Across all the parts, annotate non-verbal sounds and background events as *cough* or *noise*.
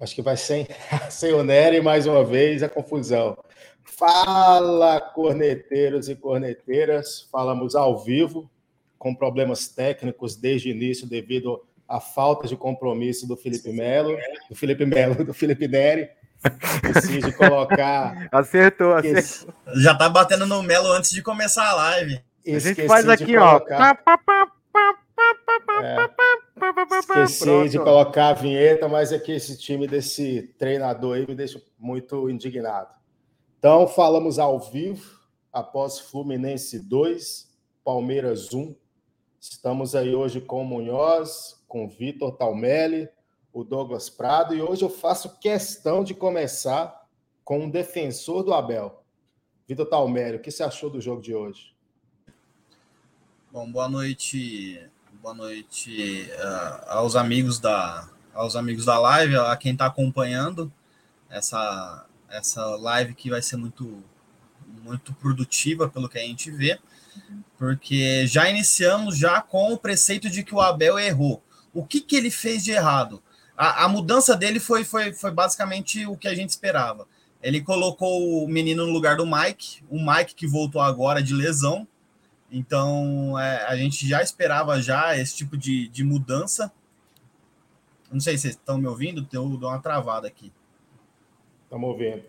Acho que vai sem, sem o Nery mais uma vez a confusão. Fala, corneteiros e corneteiras. Falamos ao vivo, com problemas técnicos desde o início, devido à falta de compromisso do Felipe Melo, do Felipe Melo, do Felipe Neri. Preciso colocar. Acertou, acertou. Já tá batendo no Melo antes de começar a live. a gente faz aqui, colocar... ó. É, esqueci Pronto. de colocar a vinheta, mas é que esse time desse treinador aí me deixa muito indignado. Então, falamos ao vivo, após Fluminense 2, Palmeiras 1. Estamos aí hoje com o Munhoz, com o Vitor Talmelli, o Douglas Prado, e hoje eu faço questão de começar com um defensor do Abel. Vitor Talmelli, o que você achou do jogo de hoje? Bom, boa noite boa noite uh, aos amigos da aos amigos da live, a quem está acompanhando essa essa live que vai ser muito muito produtiva pelo que a gente vê, porque já iniciamos já com o preceito de que o Abel errou. O que, que ele fez de errado? A, a mudança dele foi, foi, foi basicamente o que a gente esperava. Ele colocou o menino no lugar do Mike, o Mike que voltou agora de lesão, então, é, a gente já esperava já esse tipo de, de mudança. Não sei se vocês estão me ouvindo, eu dou uma travada aqui. Estamos ouvindo.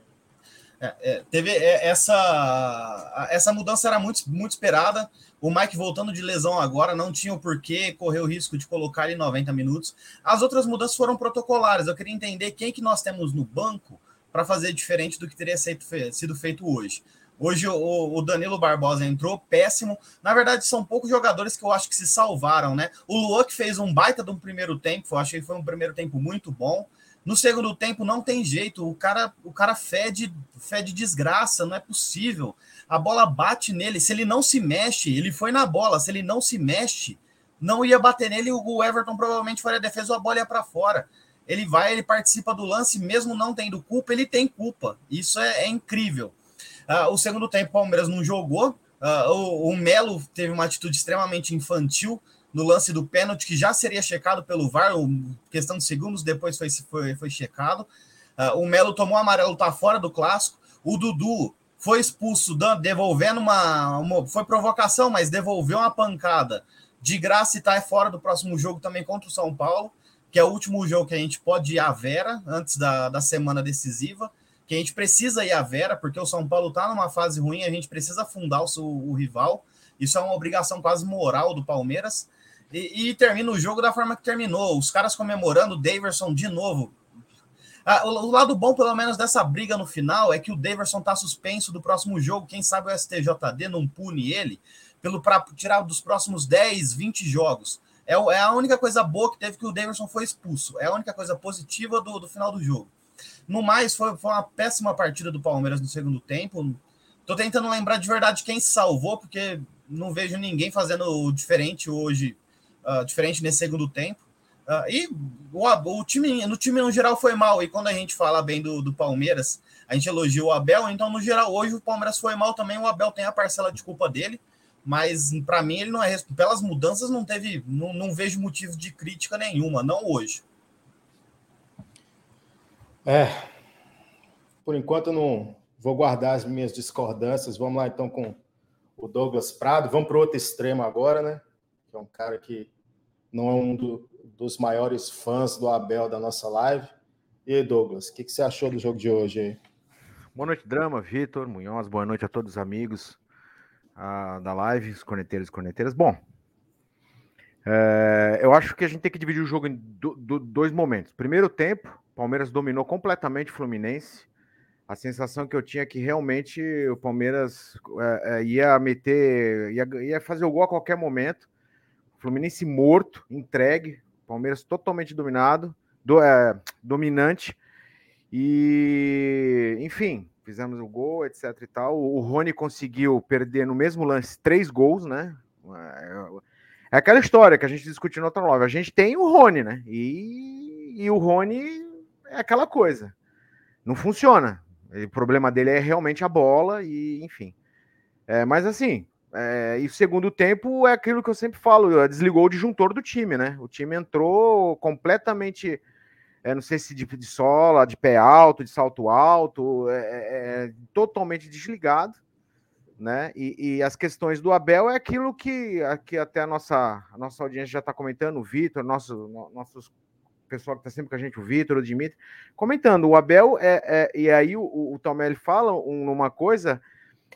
É, é, teve é, essa essa mudança era muito, muito esperada. O Mike voltando de lesão agora não tinha o porquê correr o risco de colocar ele em 90 minutos. As outras mudanças foram protocolares. Eu queria entender quem que nós temos no banco para fazer diferente do que teria sido feito hoje. Hoje o, o, Danilo Barbosa entrou péssimo. Na verdade, são poucos jogadores que eu acho que se salvaram, né? O Luan que fez um baita de um primeiro tempo, eu achei que foi um primeiro tempo muito bom. No segundo tempo não tem jeito, o cara, o cara fede, fede desgraça, não é possível. A bola bate nele, se ele não se mexe, ele foi na bola, se ele não se mexe, não ia bater nele, o Everton provavelmente faria a defesa, a bola ia para fora. Ele vai, ele participa do lance, mesmo não tendo culpa, ele tem culpa. Isso é, é incrível. Uh, o segundo tempo, o Palmeiras não jogou. Uh, o, o Melo teve uma atitude extremamente infantil no lance do pênalti, que já seria checado pelo VAR, questão de segundos depois foi, foi, foi checado. Uh, o Melo tomou amarelo, tá fora do clássico. O Dudu foi expulso, devolvendo uma, uma, Foi provocação, mas devolveu uma pancada de graça e tá fora do próximo jogo também contra o São Paulo, que é o último jogo que a gente pode ir à Vera antes da, da semana decisiva que a gente precisa ir à Vera, porque o São Paulo está numa fase ruim, a gente precisa afundar o, o, rival. Isso é uma obrigação quase moral do Palmeiras. E, e, termina o jogo da forma que terminou. Os caras comemorando o Daverson de novo. Ah, o, o, lado bom, pelo menos, dessa briga no final é que o Daverson está suspenso do próximo jogo. Quem sabe o STJD não pune ele pelo para tirar dos próximos 10, 20 jogos. É, é, a única coisa boa que teve que o Daverson foi expulso. É a única coisa positiva do, do final do jogo. No mais, foi, foi uma péssima partida do Palmeiras no segundo tempo. Tô tentando lembrar de verdade quem salvou, porque não vejo ninguém fazendo diferente hoje, uh, diferente nesse segundo tempo. Uh, e o, o, time, no time no geral foi mal. E quando a gente fala bem do, do Palmeiras, a gente elogia o Abel. Então, no geral, hoje o Palmeiras foi mal também. O Abel tem a parcela de culpa dele. Mas para mim, ele não é. Pelas mudanças, não teve. Não, não vejo motivo de crítica nenhuma, não hoje. É, por enquanto não vou guardar as minhas discordâncias. Vamos lá então com o Douglas Prado. Vamos para o outro extremo agora, né? Que é um cara que não é um do, dos maiores fãs do Abel da nossa live. E aí, Douglas, o que, que, você achou do jogo de hoje aí? Boa noite, Drama, Vitor, Munhoz, boa noite a todos os amigos uh, da live, os corneteiros e corneteiras. Bom, é, eu acho que a gente tem que dividir o jogo em do, do, dois momentos. Primeiro tempo, Palmeiras dominou completamente o Fluminense. A sensação que eu tinha é que realmente o Palmeiras é, é, ia meter, ia, ia fazer o gol a qualquer momento. Fluminense morto, entregue. Palmeiras totalmente dominado, do, é, dominante. E, enfim, fizemos o gol, etc e tal. O Rony conseguiu perder no mesmo lance três gols, né? É, é aquela história que a gente discutiu no outra live. A gente tem o Rony, né? E, e o Rony é aquela coisa. Não funciona. O problema dele é realmente a bola e, enfim. É, mas assim, é, e o segundo tempo é aquilo que eu sempre falo, desligou o disjuntor do time, né? O time entrou completamente é, não sei se de, de sola, de pé alto, de salto alto, é, é, é totalmente desligado, né? E, e, as questões do Abel é aquilo que aqui até a nossa, a nossa audiência já está comentando, o Vitor, nosso, no, nossos pessoal que está sempre com a gente, o Vitor, o Dimitri, comentando. O Abel, é, é e aí o, o Tomelli fala uma coisa,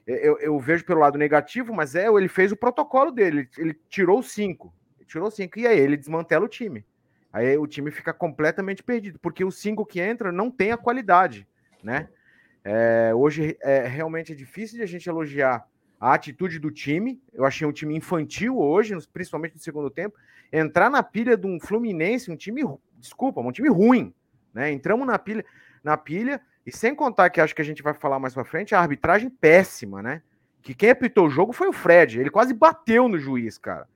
eu, eu, vejo pelo lado negativo, mas é ele fez o protocolo dele, ele tirou cinco, tirou cinco, e aí ele desmantela o time. Aí o time fica completamente perdido, porque os cinco que entram não tem a qualidade, né? É, hoje é realmente é difícil de a gente elogiar a atitude do time. Eu achei um time infantil hoje, principalmente no segundo tempo. Entrar na pilha de um Fluminense, um time, desculpa, um time ruim, né? Entramos na pilha, na pilha e sem contar que acho que a gente vai falar mais para frente, a arbitragem péssima, né? Que quem apitou o jogo foi o Fred. Ele quase bateu no juiz, cara.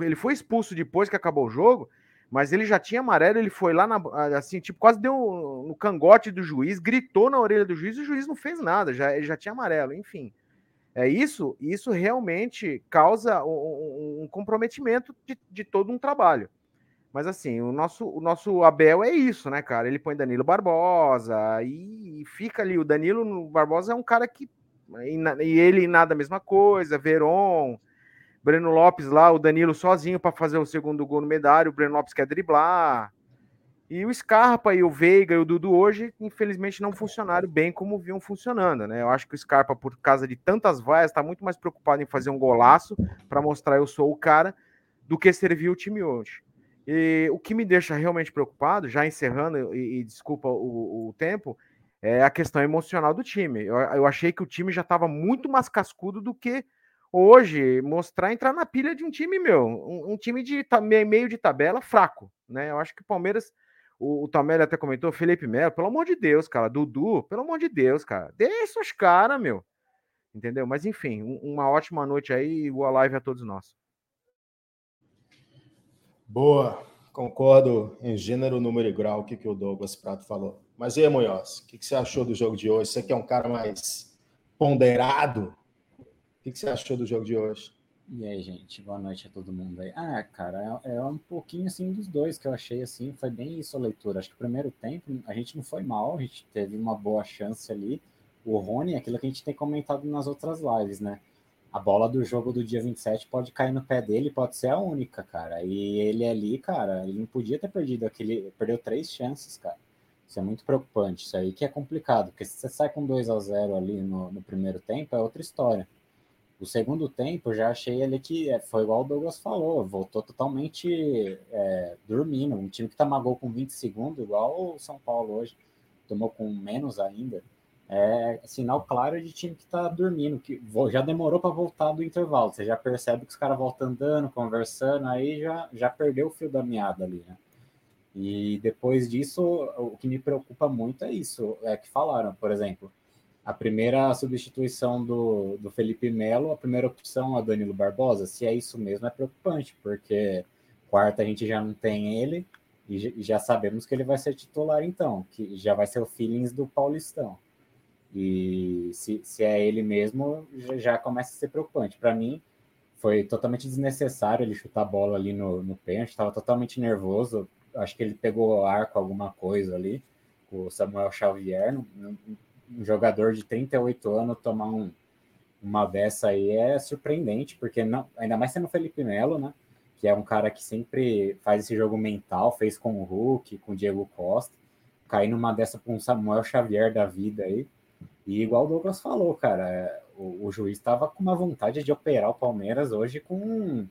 Ele foi expulso depois que acabou o jogo mas ele já tinha amarelo, ele foi lá na, assim, tipo, quase deu no cangote do juiz, gritou na orelha do juiz e o juiz não fez nada, já ele já tinha amarelo, enfim. É isso, isso realmente causa um, um comprometimento de, de, todo um trabalho. Mas assim, o nosso, o nosso Abel é isso, né, cara? Ele põe Danilo Barbosa e, fica ali. O Danilo Barbosa é um cara que. E, ele nada a mesma coisa, Veron, Breno Lopes lá, o Danilo sozinho para fazer o segundo gol no medário, o Breno Lopes quer driblar. E o Scarpa e o Veiga e o Dudu hoje, infelizmente, não funcionaram bem como vinham funcionando, né? Eu acho que o Scarpa, por causa de tantas vaias, está muito mais preocupado em fazer um golaço para mostrar eu sou o cara do que servir o time hoje. E o que me deixa realmente preocupado, já encerrando, e, e desculpa o, o, tempo, é a questão emocional do time. Eu, eu achei que o time já estava muito mais cascudo do que hoje mostrar entrar na pilha de um time meu, um, um time de meio de tabela fraco, né? Eu acho que o Palmeiras, o, o até comentou, Felipe Melo, pelo amor de Deus, cara, Dudu, pelo amor de Deus, cara, deixa os caras, meu, entendeu? Mas enfim, um, uma ótima noite aí boa live a todos nós. Boa, concordo em gênero, número e grau o que, que o Douglas Prato falou. Mas e aí, Munhoz, o que, que você achou do jogo de hoje? Você que é um cara mais ponderado, que, que você achou do jogo de hoje? E aí, gente, boa noite a todo mundo aí. Ah, cara, é, é, um pouquinho assim dos dois que eu achei assim, foi bem isso a leitura. Acho que o primeiro tempo a gente não foi mal, a gente teve uma boa chance ali. O Rony, aquilo que a gente tem comentado nas outras lives, né? A bola do jogo do dia 27 pode cair no pé dele, pode ser a única, cara. E ele ali, cara, ele não podia ter perdido aquele. Perdeu três chances, cara. Isso é muito preocupante. Isso aí que é complicado, porque se você sai com 2 a 0 ali no, no primeiro tempo, é outra história. O segundo tempo, já achei ele que é, foi igual o Douglas falou, voltou totalmente é, dormindo. Um time que tomou gol com 20 segundos, igual o São Paulo hoje, tomou com menos ainda. É sinal claro de time que está dormindo, que já demorou para voltar do intervalo. Você já percebe que os caras voltam andando, conversando, aí já, já perdeu o fio da meada ali, né? E depois disso, o que me preocupa muito é isso, é que falaram, por exemplo, a primeira substituição do, do Felipe Melo, a primeira opção é Danilo Barbosa. Se é isso mesmo, é preocupante, porque quarta a gente já não tem ele e já sabemos que ele vai ser titular então, que já vai ser o feelings do Paulistão. E se, se é ele mesmo, já, começa a ser preocupante. Para mim, foi totalmente desnecessário ele chutar a bola ali no, no pênalti, estava totalmente nervoso. Acho que ele pegou ar com alguma coisa ali, com o Samuel Xavier. Não, um jogador de 38 anos tomar um, uma dessa aí é surpreendente, porque não, ainda mais sendo o Felipe Melo, né? Que é um cara que sempre faz esse jogo mental, fez com o Hulk, com o Diego Costa, cair numa dessa com o Samuel Xavier da vida aí. E igual o Douglas falou, cara, é, o, o juiz estava com uma vontade de operar o Palmeiras hoje com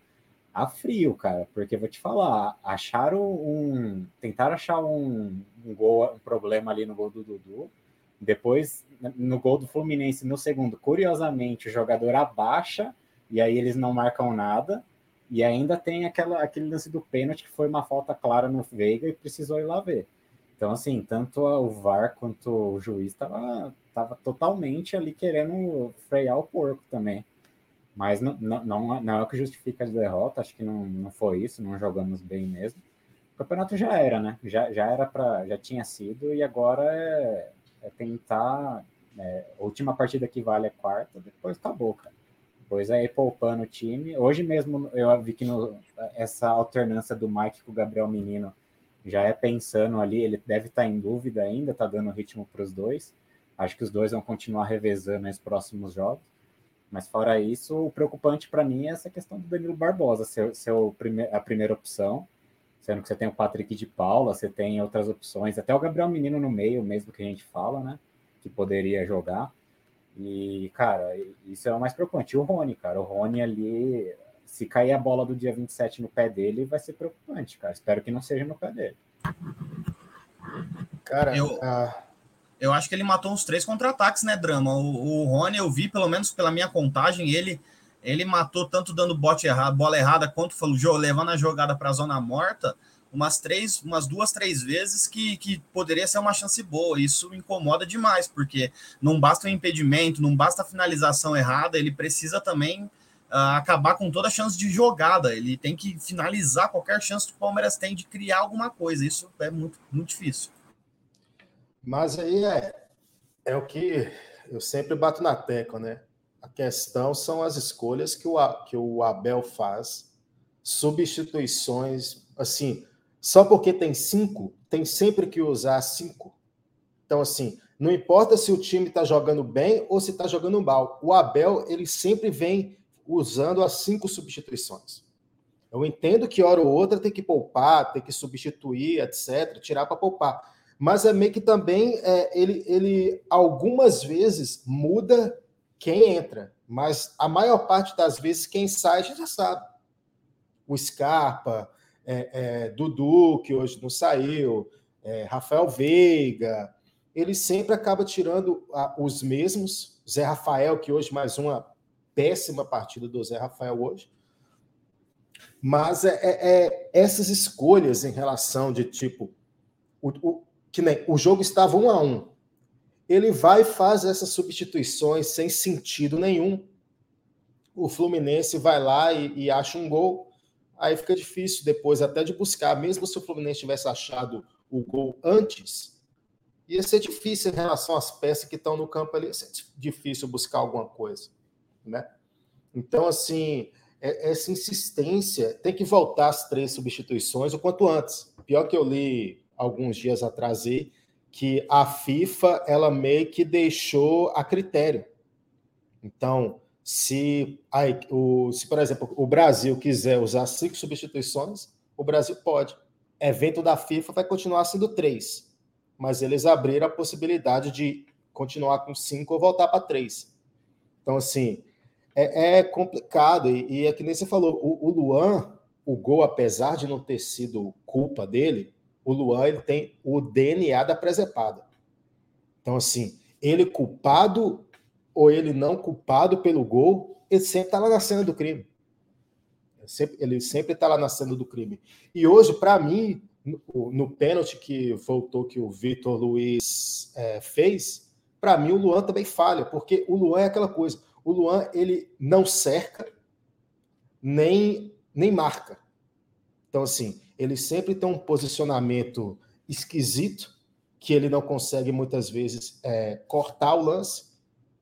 a frio, cara, porque vou te falar, acharam um. Tentaram achar um, um gol, um problema ali no gol do Dudu depois, no gol do Fluminense, no segundo, curiosamente, o jogador abaixa e aí eles não marcam nada. E ainda tem aquela, aquele lance do pênalti que foi uma falta clara no Veiga e precisou ir lá ver. Então, assim, tanto o VAR quanto o juiz estava tava totalmente ali querendo frear o porco também. Mas não, não, não é o que justifica a derrota, acho que não, não foi isso, não jogamos bem mesmo. O campeonato já era, né? Já, já era para já tinha sido e agora é, é tentar. É, última partida que vale é quarta, depois acabou, cara. Depois aí poupando o time. Hoje mesmo eu vi que no, essa alternância do Mike com o Gabriel Menino já é pensando ali, ele deve estar tá em dúvida ainda, está dando ritmo para os dois. Acho que os dois vão continuar revezando nos próximos jogos. Mas fora isso, o preocupante para mim é essa questão do Danilo Barbosa ser, ser prime a primeira opção, sendo que você tem o Patrick de Paula, você tem outras opções, até o Gabriel Menino no meio, mesmo que a gente fala, né? Que poderia jogar. E, cara, isso é o mais preocupante. E o Rony, cara, o Rony ali, se cair a bola do dia 27 no pé dele, vai ser preocupante, cara. Espero que não seja no pé dele. Cara, eu, eu acho que ele matou uns três contra-ataques, né, Drama? O, o Rony, eu vi, pelo menos pela minha contagem, ele ele matou tanto dando bote errado, bola errada, quanto falou, levando a jogada para a zona morta, umas três, umas duas, três vezes que, que poderia ser uma chance boa. Isso incomoda demais, porque não basta o impedimento, não basta a finalização errada, ele precisa também uh, acabar com toda a chance de jogada. Ele tem que finalizar qualquer chance que o Palmeiras tem de criar alguma coisa. Isso é muito, muito difícil. Mas aí é, é o que eu sempre bato na tecla, né? A questão são as escolhas que o, que o Abel faz, substituições, assim, só porque tem cinco, tem sempre que usar cinco. Então, assim, não importa se o time está jogando bem ou se está jogando mal. O Abel, ele sempre vem usando as cinco substituições. Eu entendo que hora ou outra tem que poupar, tem que substituir, etc., tirar para poupar. Mas é meio que também é, ele, ele algumas vezes muda quem entra, mas a maior parte das vezes quem sai a gente já sabe. O Scarpa, é, é, Dudu, que hoje não saiu, é, Rafael Veiga, ele sempre acaba tirando a, os mesmos. Zé Rafael, que hoje mais uma péssima partida do Zé Rafael hoje. Mas é, é, é essas escolhas em relação de tipo o, o, que nem o jogo estava um a um. Ele vai e faz essas substituições sem sentido nenhum. O Fluminense vai lá e, e acha um gol. Aí fica difícil depois até de buscar, mesmo se o Fluminense tivesse achado o gol antes, ia ser difícil em relação às peças que estão no campo ali, ia ser difícil buscar alguma coisa né? Então, assim, é, essa insistência tem que voltar às três substituições o quanto antes. Pior que eu li alguns dias atrás aí, que a FIFA ela meio que deixou a critério. Então, se, aí, o, se, por exemplo, o Brasil quiser usar cinco substituições, o Brasil pode. Evento da FIFA vai continuar sendo três, mas eles abriram a possibilidade de continuar com cinco ou voltar para três. Então, assim, é, é complicado. E, e, é que nem você falou, o, o, Luan, o gol, apesar de não ter sido culpa dele, o Luan ele tem o DNA da presepada. Então, assim, ele culpado ou ele não culpado pelo gol, ele sempre está lá na cena do crime. Ele sempre está lá na cena do crime. E hoje, para mim, no, no pênalti que voltou que o Vitor Luiz é, fez, para mim o Luan também falha, porque o Luan é aquela coisa o Luan ele não cerca nem, nem marca. Então, assim, ele sempre tem um posicionamento esquisito, que ele não consegue muitas vezes é, cortar o lance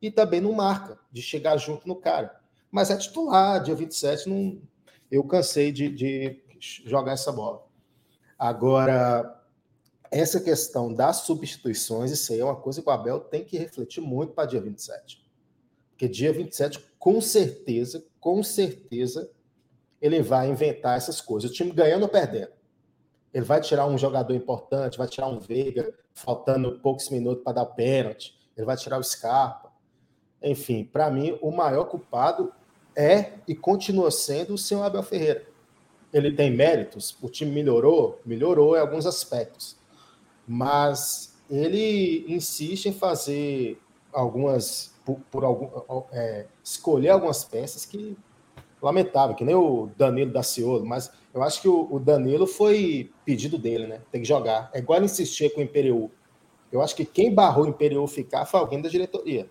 e também não marca, de chegar junto no cara. Mas é titular, dia 27, não, eu cansei de, de jogar essa bola. Agora, essa questão das substituições, isso aí é uma coisa que o Abel tem que refletir muito para dia 27. Porque dia 27, com certeza, com certeza, ele vai inventar essas coisas. O time ganhando ou perdendo. Ele vai tirar um jogador importante, vai tirar um Veiga, faltando poucos minutos para dar pênalti. Ele vai tirar o Scarpa. Enfim, para mim, o maior culpado é e continua sendo o senhor Abel Ferreira. Ele tem méritos, o time melhorou, melhorou em alguns aspectos. Mas ele insiste em fazer algumas por, por algum, é, escolher algumas peças que lamentável, que nem o Danilo da Ciolo, mas eu acho que o, Danilo foi pedido dele, né? Tem que jogar. É igual insistir com o Imperial. Eu acho que quem barrou o Imperial ficar foi alguém da diretoria.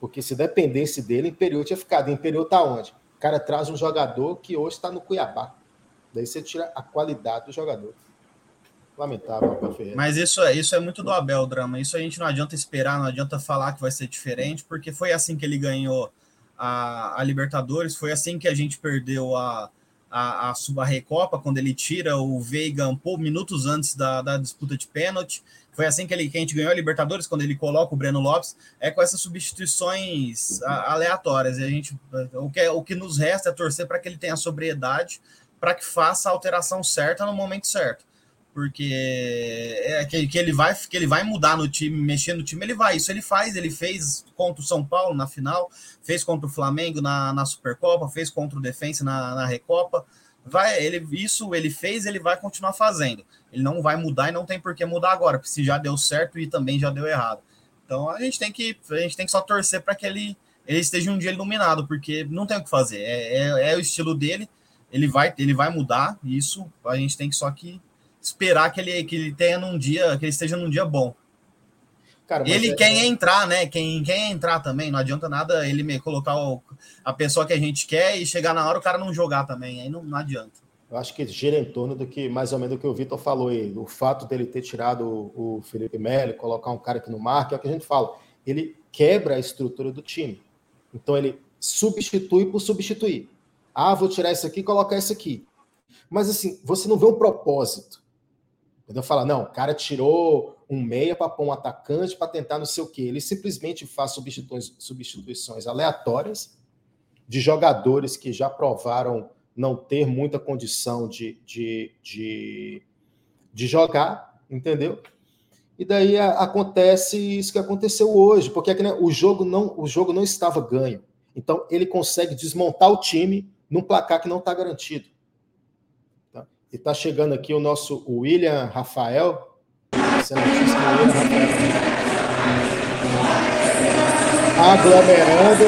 Porque se dependesse dele, o Imperial tinha ficado. O Imperial tá onde? O cara traz um jogador que hoje está no Cuiabá. Daí você tira a qualidade do jogador. Lamentável, Mas isso, é, isso é muito do Abel, Drama. Isso a gente não adianta esperar, não adianta falar que vai ser diferente, porque foi assim que ele ganhou a, a Libertadores, foi assim que a gente perdeu a, a, a, a Recopa, quando ele tira o Veiga um pouco minutos antes da, da disputa de pênalti. Foi assim que, ele, que a gente ganhou a Libertadores, quando ele coloca o Breno Lopes, é com essas substituições aleatórias. E a gente, o, que, o que nos resta é torcer para que ele tenha sobriedade, para que faça a alteração certa no momento certo porque é que, que, ele vai que ele vai mudar no time, mexer no time, ele vai. Isso ele faz, ele fez contra o São Paulo na final, fez contra o Flamengo na, na Supercopa, fez contra o Defensa na, na Recopa. Vai, ele isso ele fez, ele vai continuar fazendo. Ele não vai mudar e não tem por que mudar agora, porque se já deu certo e também já deu errado. Então a gente tem que a gente tem que só torcer para que ele ele esteja um dia iluminado, porque não tem o que fazer. É, é, é o estilo dele, ele vai ele vai mudar. Isso a gente tem que só que esperar que ele, que ele tenha num dia, que ele esteja num dia bom. Cara, ele é, quer entrar, né? Quem quer entrar também, não adianta nada ele me colocar o, a pessoa que a gente quer e chegar na hora o cara não jogar também, aí não, não adianta. Eu acho que gira em torno do que, mais ou menos, do que o Vitor falou aí. O fato dele ter tirado o, o Felipe Melo, colocar um cara que no marca, é o que a gente fala. Ele quebra a estrutura do time. Então ele substitui por substituir. Ah, vou tirar isso aqui e colocar isso aqui. Mas assim, você não vê um propósito. Entendeu? Fala, não, o cara tirou um meia para pôr um atacante para tentar não sei o quê. Ele simplesmente faz substituições, substituições aleatórias de jogadores que já provaram não ter muita condição de, de, de, de jogar, entendeu? E daí a, acontece isso que aconteceu hoje, porque é né, o, jogo não, o jogo não estava ganho. Então ele consegue desmontar o time num placar que não está garantido. E está chegando aqui o nosso William Rafael. Aglomerando.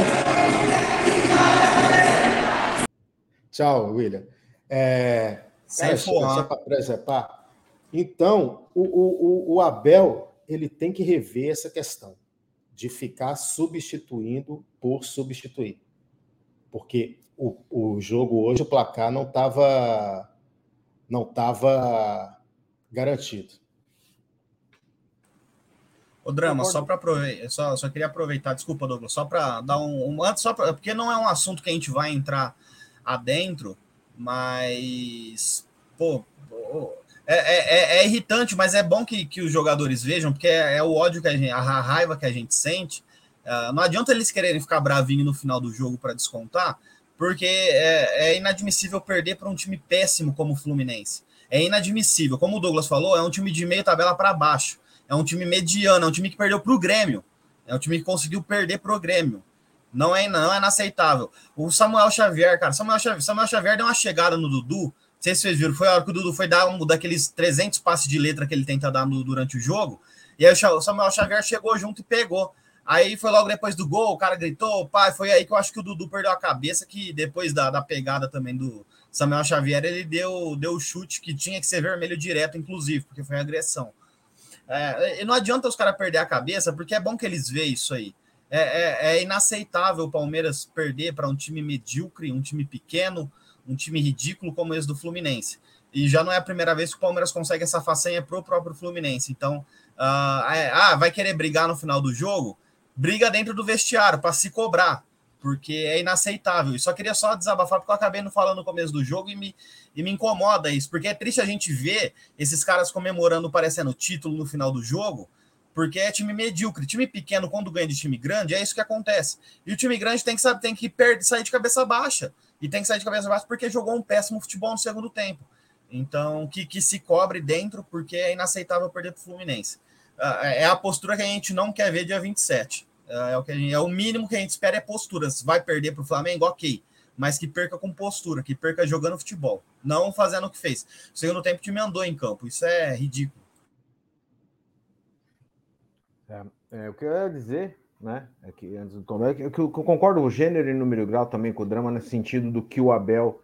Tchau, William. É, só para preservar. Então, o, o, o Abel ele tem que rever essa questão de ficar substituindo por substituir. Porque o, o jogo hoje, o placar não estava não estava garantido. O drama, só para aproveitar, só, só queria aproveitar, desculpa, Douglas, só para dar um, um antes, só pra, porque não é um assunto que a gente vai entrar adentro, mas pô, pô é, é, é, é, irritante, mas é bom que, que os jogadores vejam, porque é, é o ódio que a gente, a raiva que a gente sente. Uh, não adianta eles quererem ficar bravinho no final do jogo para descontar, porque é, é inadmissível perder para um time péssimo como o Fluminense. É inadmissível. Como o Douglas falou, é um time de meio tabela para baixo. É um time mediano, é um time que perdeu para o Grêmio. É um time que conseguiu perder para o Grêmio. Não é, não é inaceitável. O Samuel Xavier, cara, Samuel Xavier, Samuel Xavier deu uma chegada no Dudu. Não sei se vocês viram, foi a hora que o Dudu foi dar um daqueles 300 passes de letra que ele tenta dar no, durante o jogo. E aí o Samuel Xavier chegou junto e pegou. Aí foi logo depois do gol, o cara gritou, pai, foi aí que eu acho que o Dudu perdeu a cabeça, que depois da, da pegada também do Samuel Xavier, ele deu, deu o chute que tinha que ser vermelho direto, inclusive, porque foi agressão. É, e não adianta os caras perder a cabeça, porque é bom que eles vejam isso aí. É, é, é inaceitável o Palmeiras perder para um time medíocre, um time pequeno, um time ridículo como esse do Fluminense. E já não é a primeira vez que o Palmeiras consegue essa façanha pro próprio Fluminense. Então, uh, ah, vai querer brigar no final do jogo? Briga dentro do vestiário para se cobrar, porque é inaceitável. E só queria só desabafar, porque eu acabei não falando no começo do jogo e me, e me incomoda isso, porque é triste a gente ver esses caras comemorando, parecendo título no final do jogo, porque é time medíocre. Time pequeno, quando ganha de time grande, é isso que acontece. E o time grande tem que, sabe, tem que perder, sair de cabeça baixa. E tem que sair de cabeça baixa porque jogou um péssimo futebol no segundo tempo. Então, que, que se cobre dentro, porque é inaceitável perder para o Fluminense. Ah, é a postura que a gente não quer ver dia 27. É, é o, que gente, é o mínimo que a gente espera é postura. Se vai perder para o Flamengo, ok. Mas que perca com postura, que perca jogando futebol. Não fazendo o que fez. O segundo tempo o time andou em campo. Isso é ridículo. É, é, o que eu ia dizer, né? É que antes do Tom, é que, eu concordo o gênero e número grau também com o drama, no sentido do que o Abel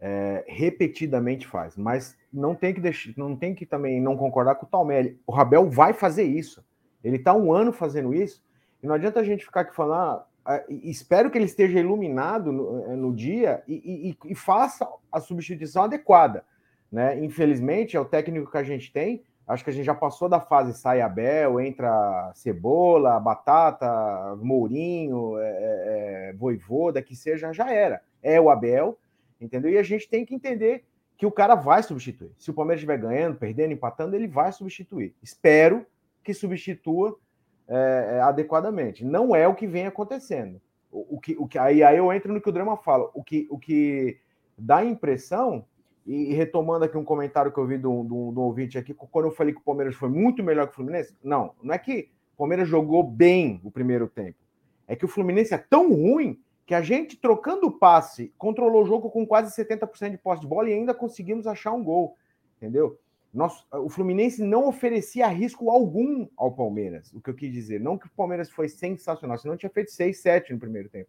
é, repetidamente faz, mas não tem que deixar, não tem que também não concordar com o Talmelli. O Abel vai fazer isso. Ele está um ano fazendo isso, e não adianta a gente ficar aqui falando, ah, espero que ele esteja iluminado no, eh, no dia e, e, e, faça a substituição adequada. Né? Infelizmente, é o técnico que a gente tem. Acho que a gente já passou da fase sai Abel, entra Cebola, Batata, Mourinho, é, é, Voivoda, que seja, já era. É o Abel entendeu? E a gente tem que entender que o cara vai substituir. Se o Palmeiras estiver ganhando, perdendo, empatando, ele vai substituir. Espero que substitua é, é, adequadamente. Não é o que vem acontecendo. O, o, que, o que, aí, aí eu entro no que o Drama fala. O que, o que dá impressão, e, retomando aqui um comentário que eu vi do, do, do ouvinte aqui, quando eu falei que o Palmeiras foi muito melhor que o Fluminense, não, não é que o Palmeiras jogou bem o primeiro tempo. É que o Fluminense é tão ruim que a gente, trocando o passe, controlou o jogo com quase 70% de posse de bola e ainda conseguimos achar um gol. Entendeu? Nosso, o Fluminense não oferecia risco algum ao Palmeiras. O que eu quis dizer. Não que o Palmeiras foi sensacional, senão tinha feito 6, 7 no primeiro tempo.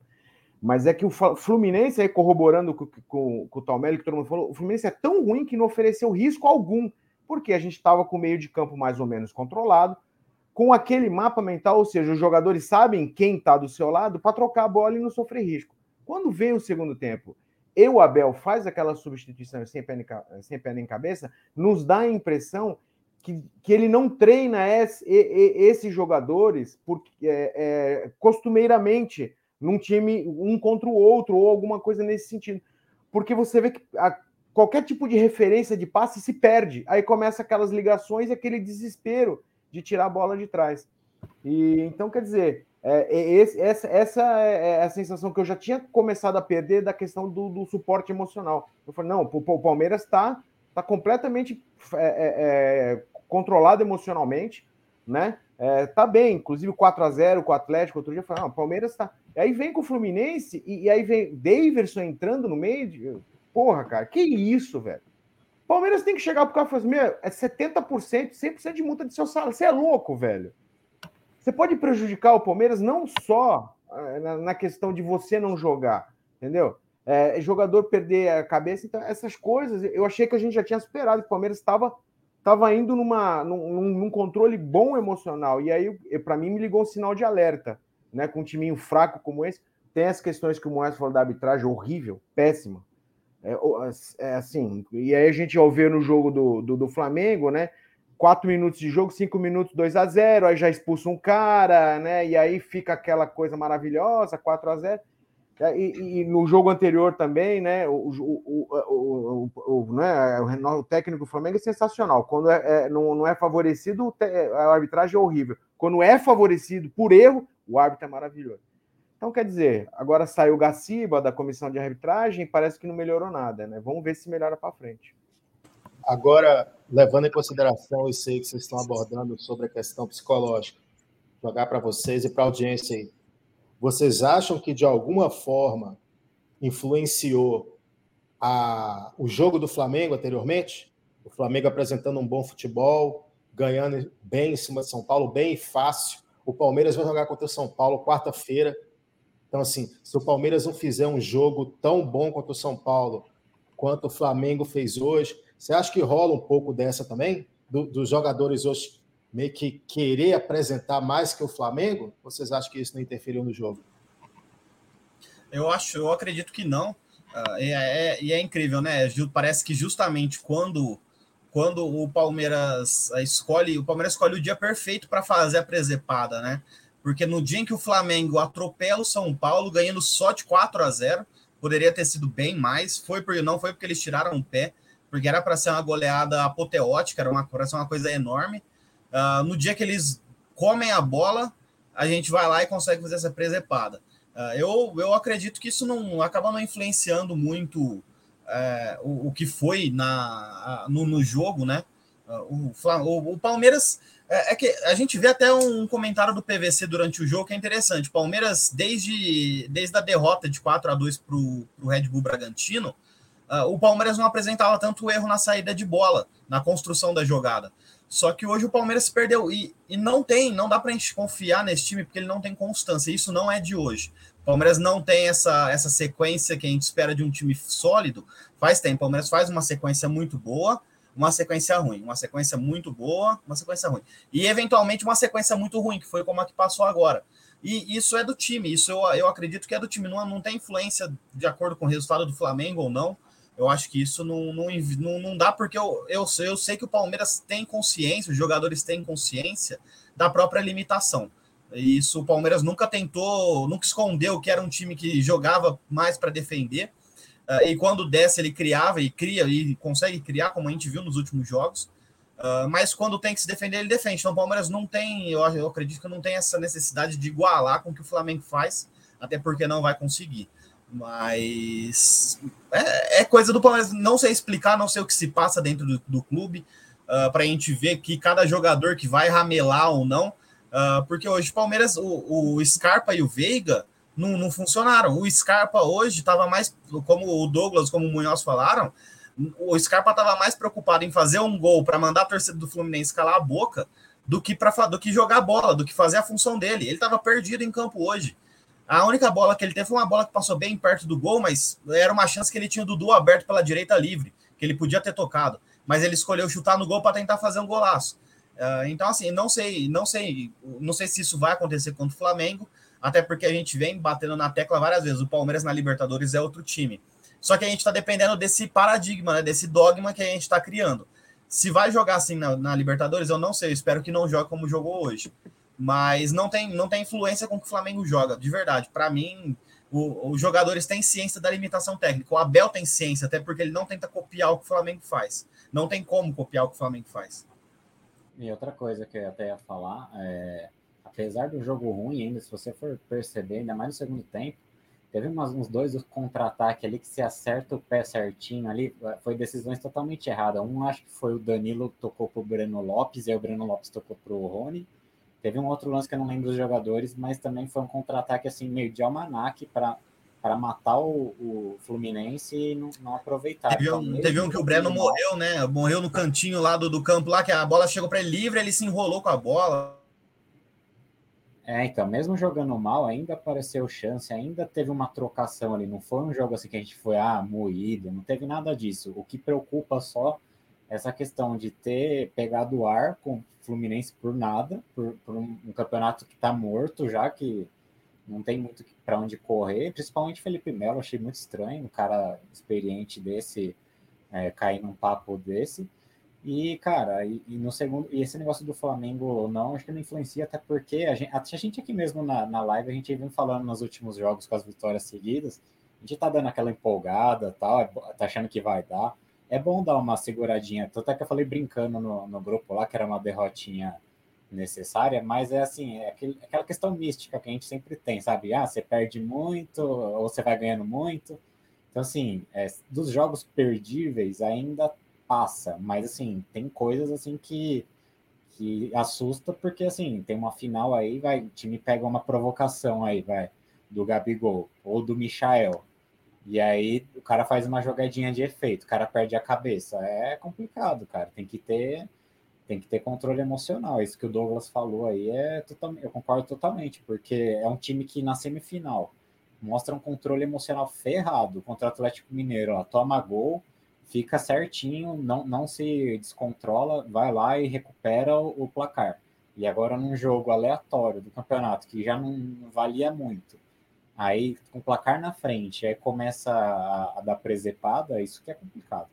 Mas é que o Fluminense, aí corroborando com, com, com o Talmelli, que todo mundo falou, o Fluminense é tão ruim que não ofereceu risco algum, porque a gente estava com o meio de campo mais ou menos controlado, com aquele mapa mental, ou seja, os jogadores sabem quem está do seu lado para trocar a bola e não sofrer risco. Quando vem o segundo tempo e o Abel faz aquela substituição sem pé nem cabeça, nos dá a impressão que, que ele não treina esse, esses jogadores porque, é, é, costumeiramente num time um contra o outro ou alguma coisa nesse sentido. Porque você vê que a, qualquer tipo de referência de passe se perde. Aí começa aquelas ligações e aquele desespero de tirar a bola de trás. E então, quer dizer, é, é esse, essa, essa é, é a sensação que eu já tinha começado a perder da questão do, do suporte emocional. Eu falei, não, o, Palmeiras está tá completamente é, é, é, controlado emocionalmente, né? É, tá bem, inclusive 4 a 0 com o Atlético, outro dia falei, não, o Palmeiras tá. E aí vem com o Fluminense, e, e aí vem Daverson entrando no meio de. Porra, cara, que isso, velho? Palmeiras tem que chegar pro cara e falar assim, meu, é 70%, 100% de multa de seu salário. Você é louco, velho. Você pode prejudicar o Palmeiras não só eh, na, questão de você não jogar, entendeu? É, jogador perder a cabeça, então essas coisas, eu achei que a gente já tinha superado, que o Palmeiras estava estava indo numa, num, num, controle bom emocional. E aí, para mim, me ligou um sinal de alerta, né? Com um timinho fraco como esse. Tem as questões que o Moés falou da arbitragem, horrível, péssima. É, é, assim, e aí a gente ao ver no jogo do, do, do, Flamengo, né? Quatro minutos de jogo, cinco minutos, 2 a 0 aí já expulsa um cara, né? E aí fica aquela coisa maravilhosa, 4 a 0 é, e, e, no jogo anterior também, né? O, o, o, o, né, o técnico do Flamengo é sensacional. Quando é, é não, não é favorecido, a arbitragem é horrível. Quando é favorecido por erro, o árbitro é maravilhoso. Então, quer dizer, agora saiu o Gaciba da comissão de arbitragem, parece que não melhorou nada, né? Vamos ver se melhora para frente. Agora, levando em consideração isso aí que vocês estão abordando sobre a questão psicológica, jogar para vocês e para a audiência aí. Vocês acham que de alguma forma influenciou a, o jogo do Flamengo anteriormente? O Flamengo apresentando um bom futebol, ganhando bem em cima de São Paulo, bem fácil. O Palmeiras vai jogar contra o São Paulo quarta-feira então, assim, se o Palmeiras não fizer um jogo tão bom contra o São Paulo quanto o Flamengo fez hoje, você acha que rola um pouco dessa também? Do, dos jogadores hoje meio que querer apresentar mais que o Flamengo? Vocês acham que isso não interferiu no jogo? Eu acho, eu acredito que não. Uh, e, é, e é incrível, né? Parece que justamente quando quando o Palmeiras escolhe, o Palmeiras escolhe o dia perfeito para fazer a presepada, né? Porque no dia em que o Flamengo atropela o São Paulo, ganhando só de 4 a 0, poderia ter sido bem mais, foi porque não foi porque eles tiraram o pé, porque era para ser uma goleada apoteótica, era uma, para ser uma coisa enorme. Uh, no dia que eles comem a bola, a gente vai lá e consegue fazer essa presepada. Uh, eu, eu acredito que isso não acaba não influenciando muito uh, o, o, que foi na, no, no jogo, né? O, o, o Palmeiras é, é, que a gente vê até um comentário do PVC durante o jogo que é interessante. Palmeiras, desde, desde a derrota de 4 a 2 para o Red Bull Bragantino, uh, o Palmeiras não apresentava tanto erro na saída de bola, na construção da jogada. Só que hoje o Palmeiras se perdeu e, e não tem, não dá para a gente confiar nesse time porque ele não tem constância. Isso não é de hoje. O Palmeiras não tem essa, essa sequência que a gente espera de um time sólido. Faz tempo. O Palmeiras faz uma sequência muito boa uma sequência ruim, uma sequência muito boa, uma sequência ruim. E eventualmente uma sequência muito ruim, que foi como a que passou agora. E isso é do time, isso eu, eu acredito que é do time, não, não tem influência de acordo com o resultado do Flamengo ou não. Eu acho que isso não, não, não, não dá, porque eu, eu, eu sei que o Palmeiras tem consciência, os jogadores têm consciência da própria limitação. Isso o Palmeiras nunca tentou, nunca escondeu que era um time que jogava mais para defender Uh, e quando desce, ele criava e cria e consegue criar, como a gente viu nos últimos jogos. Uh, mas quando tem que se defender, ele defende. Então o Palmeiras não tem, eu, eu acredito que não tem essa necessidade de igualar com o que o Flamengo faz, até porque não vai conseguir. Mas é, é coisa do Palmeiras, não sei explicar, não sei o que se passa dentro do, do clube, uh, para a gente ver que cada jogador que vai ramelar ou não, porque hoje o Palmeiras, o, o Scarpa e o Veiga não, não funcionaram. O Scarpa hoje estava mais, como o Douglas, como o Munhoz falaram, o Scarpa estava mais preocupado em fazer um gol para mandar a torcida do Fluminense calar a boca do que para do que jogar bola, do que fazer a função dele. Ele estava perdido em campo hoje. A única bola que ele teve foi uma bola que passou bem perto do gol, mas era uma chance que ele tinha o Dudu aberto pela direita livre, que ele podia ter tocado, mas ele escolheu chutar no gol para tentar fazer um golaço. Uh, então assim, não sei, não sei, não sei se isso vai acontecer contra o Flamengo, até porque a gente vem batendo na tecla várias vezes. O Palmeiras na Libertadores é outro time. Só que a gente está dependendo desse paradigma, né, desse dogma que a gente está criando. Se vai jogar assim na, na, Libertadores, eu não sei. Eu espero que não jogue como jogou hoje. Mas não tem, não tem influência com o que o Flamengo joga, de verdade. Para mim, o, os jogadores têm ciência da limitação técnica. O Abel tem ciência, até porque ele não tenta copiar o que o Flamengo faz. Não tem como copiar o que o Flamengo faz. E outra coisa que eu até ia falar é apesar do jogo ruim ainda, se você for perceber, ainda mais no segundo tempo, teve umas, uns dois contra-ataque ali que se acerta o pé certinho ali, foi decisões totalmente erradas. Um acho que foi o Danilo que tocou pro Breno Lopes, e aí o Breno Lopes tocou pro Rony. Teve um outro lance que eu não lembro dos jogadores, mas também foi um contra-ataque assim, meio de almanac para para matar o, o, Fluminense e não, não aproveitar. Teve um, então, teve um que o Breno morreu, né? Morreu no cantinho lá do, do campo lá, que a bola chegou para ele livre, ele se enrolou com a bola. É, então, mesmo jogando mal, ainda apareceu chance, ainda teve uma trocação ali. Não foi um jogo assim que a gente foi, ah, moído, não teve nada disso. O que preocupa só é essa questão de ter pegado ar com o Fluminense por nada, por, por um, campeonato que está morto já, que não tem muito para onde correr. Principalmente Felipe Melo, achei muito estranho, um cara experiente desse é, cair num papo desse. E, cara, e, e, no segundo, e esse negócio do Flamengo não, acho que não influencia, até porque a gente, a gente aqui mesmo na, na live, a gente vem falando nos últimos jogos com as vitórias seguidas, a gente tá dando aquela empolgada tal, é tá achando que vai dar. É bom dar uma seguradinha, tanto é que eu falei brincando no, no grupo lá, que era uma derrotinha necessária, mas é assim, é aquele, aquela questão mística que a gente sempre tem, sabe? Ah, você perde muito, ou você vai ganhando muito. Então, assim, é, dos jogos perdíveis, ainda passa, mas assim, tem coisas assim que que assusta porque assim, tem uma final aí, vai, o time pega uma provocação aí, vai, do Gabigol ou do Michael. E aí o cara faz uma jogadinha de efeito, o cara perde a cabeça. É complicado, cara. Tem que ter tem que ter controle emocional. Isso que o Douglas falou aí é totalmente, eu concordo totalmente, porque é um time que na semifinal mostra um controle emocional ferrado contra o Atlético Mineiro, ó, toma gol, fica certinho, não, não se descontrola, vai lá e recupera o, o placar. E agora num jogo aleatório do campeonato, que já não valia muito, aí com o placar na frente, aí começa a, a dar presepada, isso que é complicado.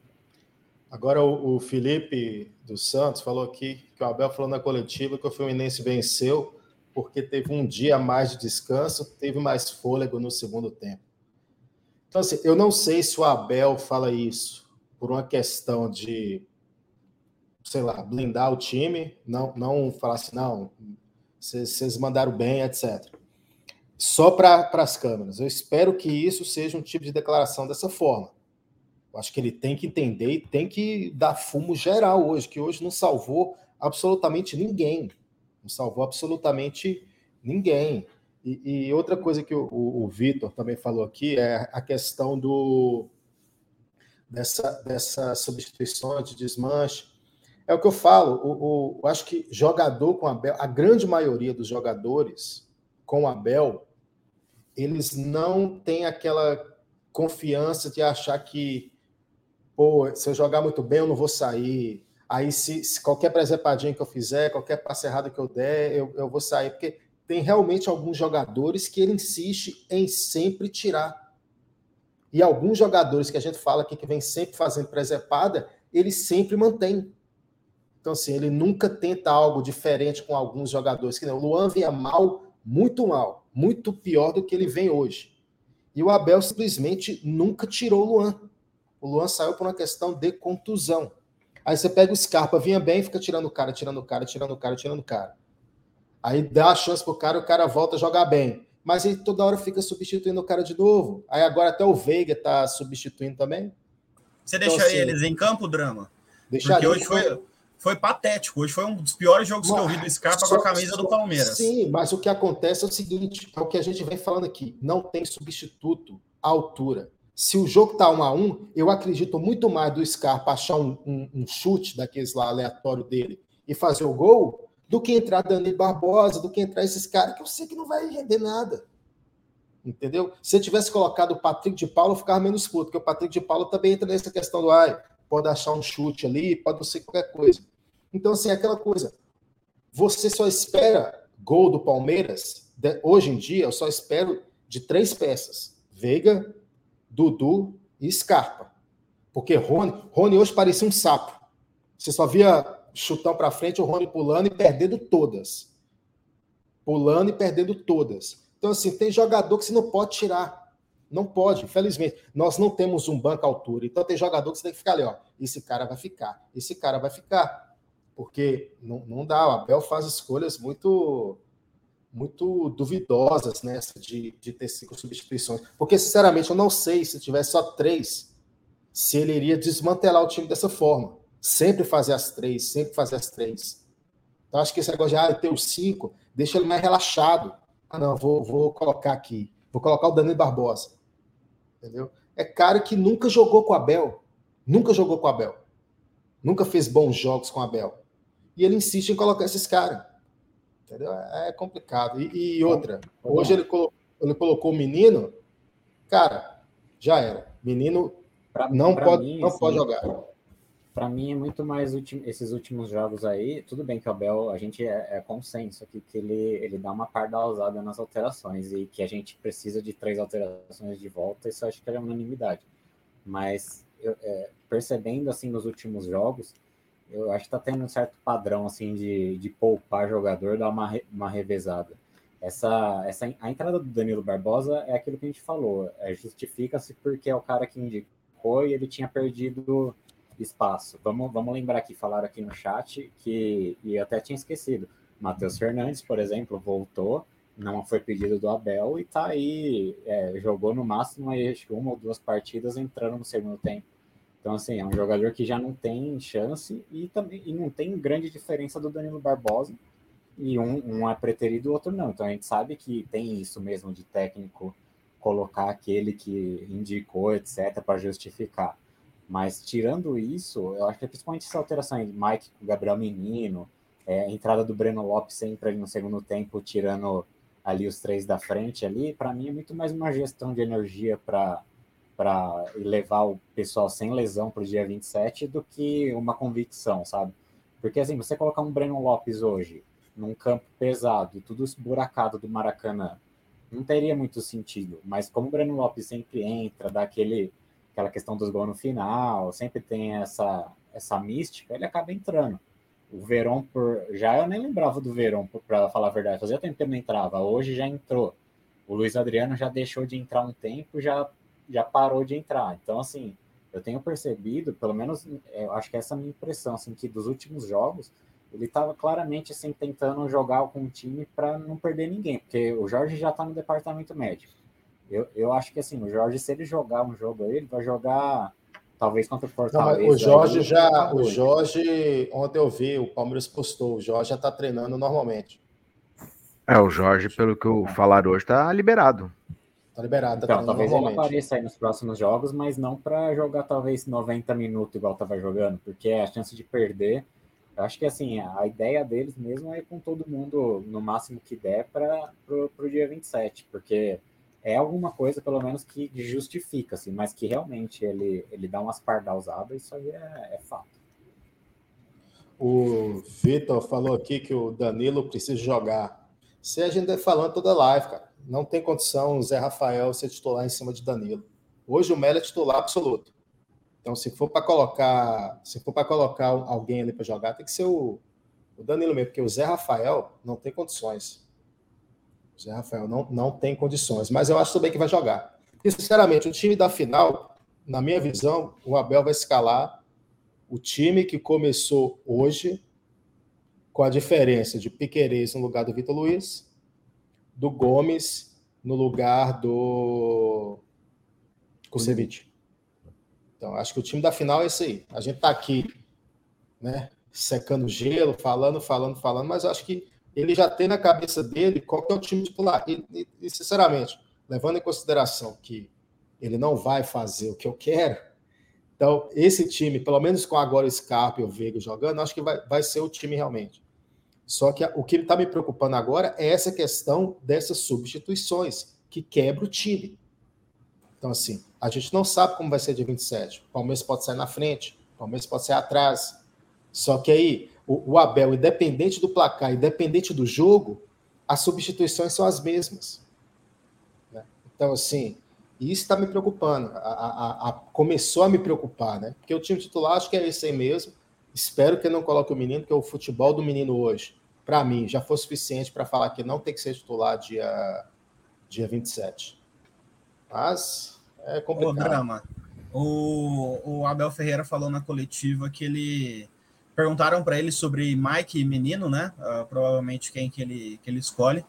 Agora o, o, Felipe dos Santos falou aqui que o Abel falou na coletiva que o Fluminense venceu porque teve um dia mais de descanso, teve mais fôlego no segundo tempo. Então, assim, eu não sei se o Abel fala isso por uma questão de, sei lá, blindar o time, não, não falar assim, não, vocês mandaram bem, etc. Só para as câmeras. Eu espero que isso seja um tipo de declaração dessa forma. Eu acho que ele tem que entender e tem que dar fumo geral hoje, que hoje não salvou absolutamente ninguém. Não salvou absolutamente ninguém. E, e outra coisa que o, o, o Vitor também falou aqui é a questão do, dessa, dessa substituição de desmanche. É o que eu falo, o, o, acho que jogador com Abel, a grande maioria dos jogadores com Abel, eles não têm aquela confiança de achar que, pô, se eu jogar muito bem, eu não vou sair. Aí, se, se qualquer presepadinha que eu fizer, qualquer passe errado que eu der, eu, eu vou sair. Porque tem realmente alguns jogadores que ele insiste em sempre tirar e alguns jogadores que a gente fala aqui que vem sempre fazendo presepada, ele sempre mantém. Então, assim, ele nunca tenta algo diferente com alguns jogadores. Que não. O Luan vinha mal, muito mal, muito pior do que ele vem hoje. E o Abel simplesmente nunca tirou o Luan. O Luan saiu por uma questão de contusão. Aí você pega o Scarpa, vinha bem, fica tirando o cara, tirando o cara, tirando o cara, tirando o cara. Aí dá a chance pro cara, o cara volta a jogar bem. Mas ele toda hora fica substituindo o cara de novo. Aí agora até o Veiga tá substituindo também. Você então, deixaria assim, eles em campo, Drama? Deixaria. Porque hoje foi, foi patético. Hoje foi um dos piores jogos mas, que eu vi do Scarpa com a camisa só, do Palmeiras. Sim, mas o que acontece é o seguinte: é o que a gente vem falando aqui. Não tem substituto à altura. Se o jogo tá um a um, eu acredito muito mais do Scarpa achar um, um, um chute daqueles lá aleatório dele e fazer o gol do que entrar Danilo Barbosa, do que entrar esses caras que eu sei que não vai render nada. Entendeu? Se eu tivesse colocado o Patrick de Paulo, eu ficava menos puto, porque o Patrick de Paulo também entra nessa questão do ai, pode achar um chute ali, pode não ser qualquer coisa. Então, assim, é aquela coisa. Você só espera gol do Palmeiras, hoje em dia, eu só espero de três peças: Veiga, Dudu e Scarpa. Porque Rony, Rony hoje parecia um sapo. Você só via chutão para frente, o Rony pulando e perdendo todas. Pulando e perdendo todas. Então, assim, tem jogador que você não pode tirar. Não pode, infelizmente. Nós não temos um banco à altura. Então, tem jogador que você tem que ficar ali, ó. Esse cara vai ficar, esse cara vai ficar. Porque não, não dá. O Abel faz escolhas muito muito duvidosas nessa de, de ter cinco substituições. Porque, sinceramente, eu não sei se tivesse só três, se ele iria desmantelar o time dessa forma. Sempre fazer as três, sempre fazer as três. Então, acho que esse negócio de ah, ter os cinco, deixa ele mais relaxado. Ah, não, vou, vou colocar aqui. Vou colocar o Danilo Barbosa. Entendeu? É cara que nunca jogou com o Abel. Nunca jogou com o Abel. Nunca fez bons jogos com o Abel. E ele insiste em colocar esses caras. Entendeu? É complicado. E, e outra, hoje ele colocou, ele colocou o menino, cara, já era. Menino pra, não, pra pode, mim, não assim, pode jogar para mim é muito mais esses últimos jogos aí. Tudo bem que o Abel, a gente é, é consenso aqui que ele, ele dá uma pardalzada nas alterações e que a gente precisa de três alterações de volta, isso acho que é unanimidade. Mas eu, é, percebendo assim nos últimos jogos, eu acho que está tendo um certo padrão assim de, de poupar jogador, dar uma, uma revezada. Essa, essa, a entrada do Danilo Barbosa é aquilo que a gente falou, é, justifica-se porque é o cara que indicou e ele tinha perdido espaço. Vamos, vamos lembrar aqui, falaram aqui no chat que, e até tinha esquecido, Matheus Fernandes, por exemplo, voltou, não foi pedido do Abel e tá aí, é, jogou no máximo acho que uma ou duas partidas entrando no segundo tempo. Então, assim, é um jogador que já não tem chance e também e não tem grande diferença do Danilo Barbosa. E um, um é preterido, o outro não. Então a gente sabe que tem isso mesmo de técnico colocar aquele que indicou, etc., para justificar. Mas tirando isso, eu acho que principalmente essa alteração de Mike com Gabriel Menino, é, a entrada do Breno Lopes sempre ali no segundo tempo, tirando ali os três da frente ali, para mim é muito mais uma gestão de energia para para levar o pessoal sem lesão para o dia 27 do que uma convicção, sabe? Porque assim, você colocar um Breno Lopes hoje num campo pesado, tudo esburacado do Maracanã, não teria muito sentido. Mas como o Breno Lopes sempre entra, dá aquele aquela questão dos gols no final, sempre tem essa, essa mística, ele acaba entrando. O Verón, por, já eu nem lembrava do Verón, para falar a verdade, fazia tempo que ele não entrava, hoje já entrou. O Luiz Adriano já deixou de entrar um tempo, já, já parou de entrar. Então, assim, eu tenho percebido, pelo menos, é, eu acho que essa é a minha impressão, assim, que dos últimos jogos, ele estava claramente assim, tentando jogar com o time para não perder ninguém, porque o Jorge já está no departamento médico. Eu, eu acho que assim, o Jorge, se ele jogar um jogo aí, ele vai jogar talvez contra o Fortaleza. Não, o Jorge aí, já, o Jorge, ontem eu vi, o Palmeiras postou, o Jorge já está treinando normalmente. É, o Jorge, pelo que eu falar hoje, está liberado. Tá liberado, tá então, talvez ele apareça aí nos próximos jogos, mas não para jogar talvez 90 minutos igual estava jogando, porque a chance de perder. Eu acho que assim, a ideia deles mesmo é com todo mundo no máximo que der para o dia 27, porque é alguma coisa, pelo menos, que justifica, assim, mas que realmente ele, ele dá umas pardalzadas, isso aí é, é fato. O Vitor falou aqui que o Danilo precisa jogar. Se a gente vai falando toda live, cara, não tem condição o Zé Rafael ser titular em cima de Danilo. Hoje o Melo é titular absoluto. Então, se for para colocar, se for para colocar alguém ali para jogar, tem que ser o, o Danilo mesmo, porque o Zé Rafael não tem condições. Zé Rafael não, não tem condições, mas eu acho também que vai jogar. Porque, sinceramente, o time da final, na minha visão, o Abel vai escalar o time que começou hoje, com a diferença de Piquerez no lugar do Vitor Luiz, do Gomes no lugar do Kusevich. Então, acho que o time da final é esse aí. A gente está aqui, né, secando gelo, falando, falando, falando, mas acho que ele já tem na cabeça dele qual que é o time titular. E, e, sinceramente, levando em consideração que ele não vai fazer o que eu quero, então esse time, pelo menos com agora o Scarpa e o Veiga jogando, acho que vai, vai ser o time realmente. Só que o que está me preocupando agora é essa questão dessas substituições, que quebra o time. Então, assim, a gente não sabe como vai ser dia 27. O Palmeiras pode sair na frente, o Palmeiras pode sair atrás. Só que aí, o, o Abel, independente do placar, independente do jogo, as substituições são as mesmas. Né? Então, assim, isso está me preocupando. A, a, a, começou a me preocupar, né? Porque o time titular acho que é esse aí mesmo. Espero que não coloque o menino, porque o futebol do menino hoje, para mim, já foi suficiente para falar que não tem que ser titular dia, dia 27. Mas é complicado. O drama. O, o Abel Ferreira falou na coletiva que ele perguntaram para ele sobre Mike Menino, né? Uh, provavelmente quem que ele, que ele escolhe.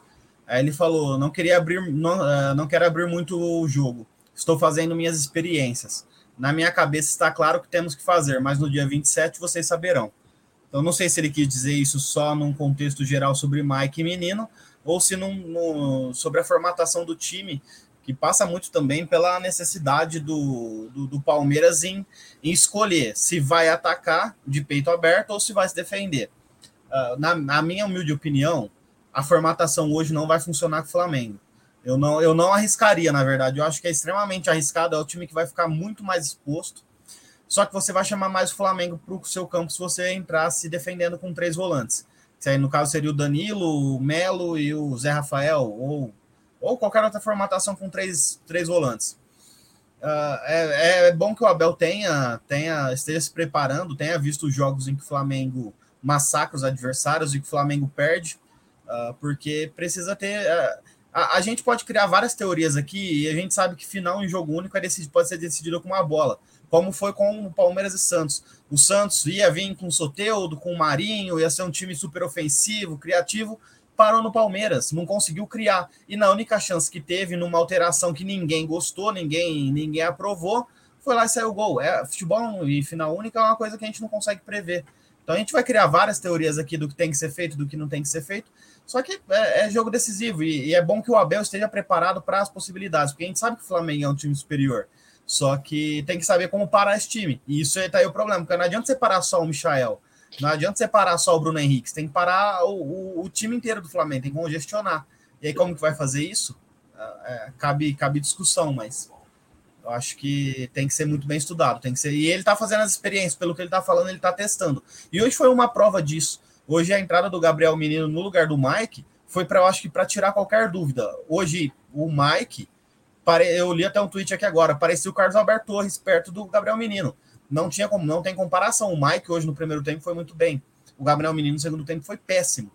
Aí ele falou: não queria abrir, não, uh, não quero abrir muito o jogo. Estou fazendo minhas experiências. Na minha cabeça está claro que temos que fazer, mas no dia 27 vocês saberão. Então não sei se ele quis dizer isso só num contexto geral sobre Mike e Menino, ou se num, no, sobre a formatação do time que passa muito também pela necessidade do, do, do Palmeiras em, escolher se vai atacar de peito aberto ou se vai se defender. Uh, na, na, minha humilde opinião, a formatação hoje não vai funcionar com o Flamengo. Eu não, eu não arriscaria, na verdade. Eu acho que é extremamente arriscado. É o time que vai ficar muito mais exposto. Só que você vai chamar mais o Flamengo para o seu campo se você entrar se defendendo com três volantes. Que aí, no caso, seria o Danilo, o Melo e o Zé Rafael, ou ou qualquer outra formatação com três, três volantes. Uh, é, é, bom que o Abel tenha, tenha, esteja se preparando, tenha visto os jogos em que o Flamengo massacra os adversários e que o Flamengo perde, uh, porque precisa ter. Uh, a, a, gente pode criar várias teorias aqui e a gente sabe que final em jogo único é decidido, pode ser decidido com uma bola, como foi com o Palmeiras e Santos. O Santos ia vir com o Soteudo, com o Marinho, ia ser um time super ofensivo, criativo parou no Palmeiras, não conseguiu criar. E na única chance que teve, numa alteração que ninguém gostou, ninguém, ninguém aprovou, foi lá e saiu o gol. É, futebol e final única é uma coisa que a gente não consegue prever. Então a gente vai criar várias teorias aqui do que tem que ser feito, do que não tem que ser feito. Só que é, é jogo decisivo e, e, é bom que o Abel esteja preparado para as possibilidades, porque a gente sabe que o Flamengo é um time superior. Só que tem que saber como parar esse time. E isso aí tá aí o problema, porque não adianta você parar só o Michael. Não adianta você parar só o Bruno Henrique, você tem que parar o, o, o time inteiro do Flamengo, tem que congestionar. E aí, como que vai fazer isso? É, é, cabe, cabe discussão, mas eu acho que tem que ser muito bem estudado. Tem que ser. E ele está fazendo as experiências, pelo que ele está falando, ele está testando. E hoje foi uma prova disso. Hoje a entrada do Gabriel Menino no lugar do Mike foi para, eu acho que para tirar qualquer dúvida. Hoje o Mike, eu li até um tweet aqui agora, parecia o Carlos Alberto Torres perto do Gabriel Menino não tinha como, não tem comparação. O Mike hoje no primeiro tempo foi muito bem. O Gabriel Menino no segundo tempo foi péssimo.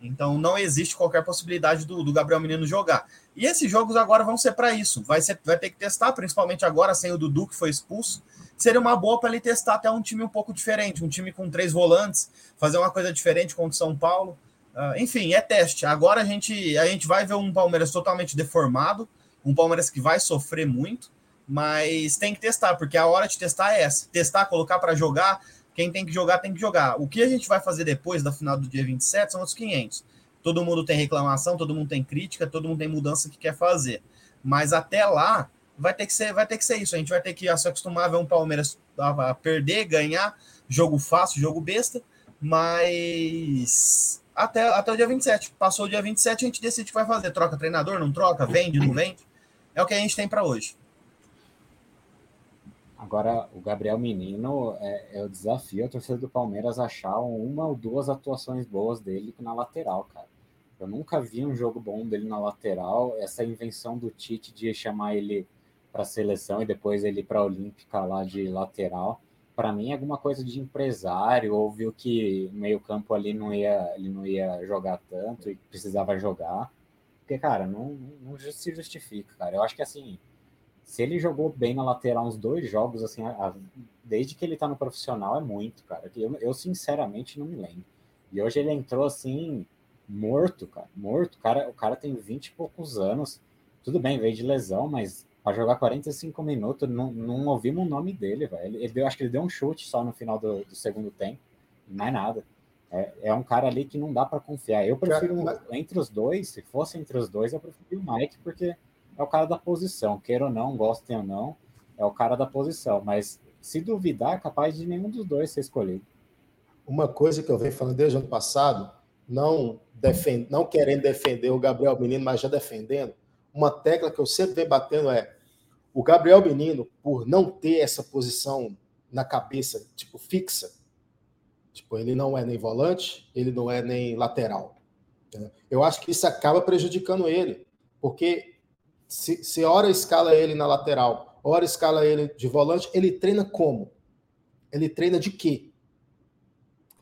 Então não existe qualquer possibilidade do, do Gabriel Menino jogar. E esses jogos agora vão ser para isso. Vai, ser, vai ter que testar, principalmente agora, sem o Dudu que foi expulso. Seria uma boa para ele testar até um time um pouco diferente, um time com três volantes, fazer uma coisa diferente contra o São Paulo. Uh, enfim, é teste. Agora a gente, a gente vai ver um Palmeiras totalmente deformado, um Palmeiras que vai sofrer muito, mas tem que testar, porque a hora de testar é essa. Testar, colocar para jogar, quem tem que jogar, tem que jogar. O que a gente vai fazer depois da final do dia 27 são os 500. Todo mundo tem reclamação, todo mundo tem crítica, todo mundo tem mudança que quer fazer. Mas até lá, vai ter que ser, vai ter que ser isso. A gente vai ter que se acostumar a ver um Palmeiras a perder, ganhar, jogo fácil, jogo besta, mas até, até o dia 27. Passou o dia 27, a gente decide o que vai fazer. Troca treinador, não troca, vende, não vende. É o que a gente tem para hoje. Agora, o Gabriel Menino é, é, o desafio a torcida do Palmeiras achar uma ou duas atuações boas dele na lateral, cara. Eu nunca vi um jogo bom dele na lateral. Essa invenção do Tite de chamar ele para seleção e depois ele para a Olímpica lá de lateral, para mim é alguma coisa de empresário. Ou viu que meio campo ali não ia, ele não ia jogar tanto e precisava jogar. Porque, cara, não, não se justifica, cara. Eu acho que assim se ele jogou bem na lateral uns dois jogos, assim, a, a, desde que ele tá no profissional, é muito, cara. Eu, eu, sinceramente não me lembro. E hoje ele entrou assim, morto, cara. Morto. O cara, o cara tem 20 e poucos anos. Tudo bem, veio de lesão, mas para jogar 45 minutos, não, não ouvimos o nome dele, velho. Ele, ele, deu, acho que ele deu um chute só no final do, do segundo tempo. Mais nada. É, é, um cara ali que não dá para confiar. Eu prefiro, cara, mas... entre os dois, se fosse entre os dois, eu prefiro o Mike, porque é o cara da posição. Queira ou não, gostem ou não, é o cara da posição. Mas se duvidar, é capaz de nenhum dos dois ser escolhido. Uma coisa que eu venho falando desde o ano passado, não, defend, não querendo defender o Gabriel Menino, mas já defendendo, uma tecla que eu sempre venho batendo é o Gabriel Menino, por não ter essa posição na cabeça, tipo, fixa, tipo, ele não é nem volante, ele não é nem lateral. Eu acho que isso acaba prejudicando ele, porque se, se hora escala ele na lateral, hora escala ele de volante, ele treina como? Ele treina de quê?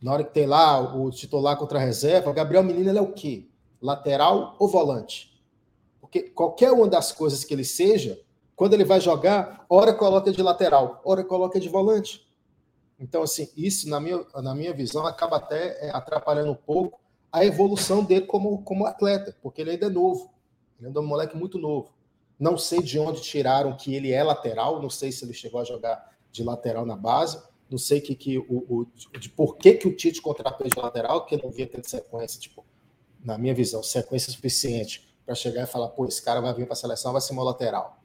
Na hora que tem lá o titular contra a reserva, Gabriel Menino ele é o quê? Lateral ou volante? Porque qualquer uma das coisas que ele seja, quando ele vai jogar, hora coloca de lateral, hora coloca de volante. Então, assim, isso, na minha, na minha visão, acaba até é, atrapalhando um pouco a evolução dele como, como atleta, porque ele ainda é novo. Ele é um moleque muito novo. Não sei de onde tiraram que ele é lateral, não sei se ele chegou a jogar de lateral na base, não sei que, que o, o, de por que, que o Tite contratou de lateral, que não via ter sequência, tipo, na minha visão, sequência suficiente para chegar e falar, pô, esse cara vai vir para a seleção, vai ser meu lateral.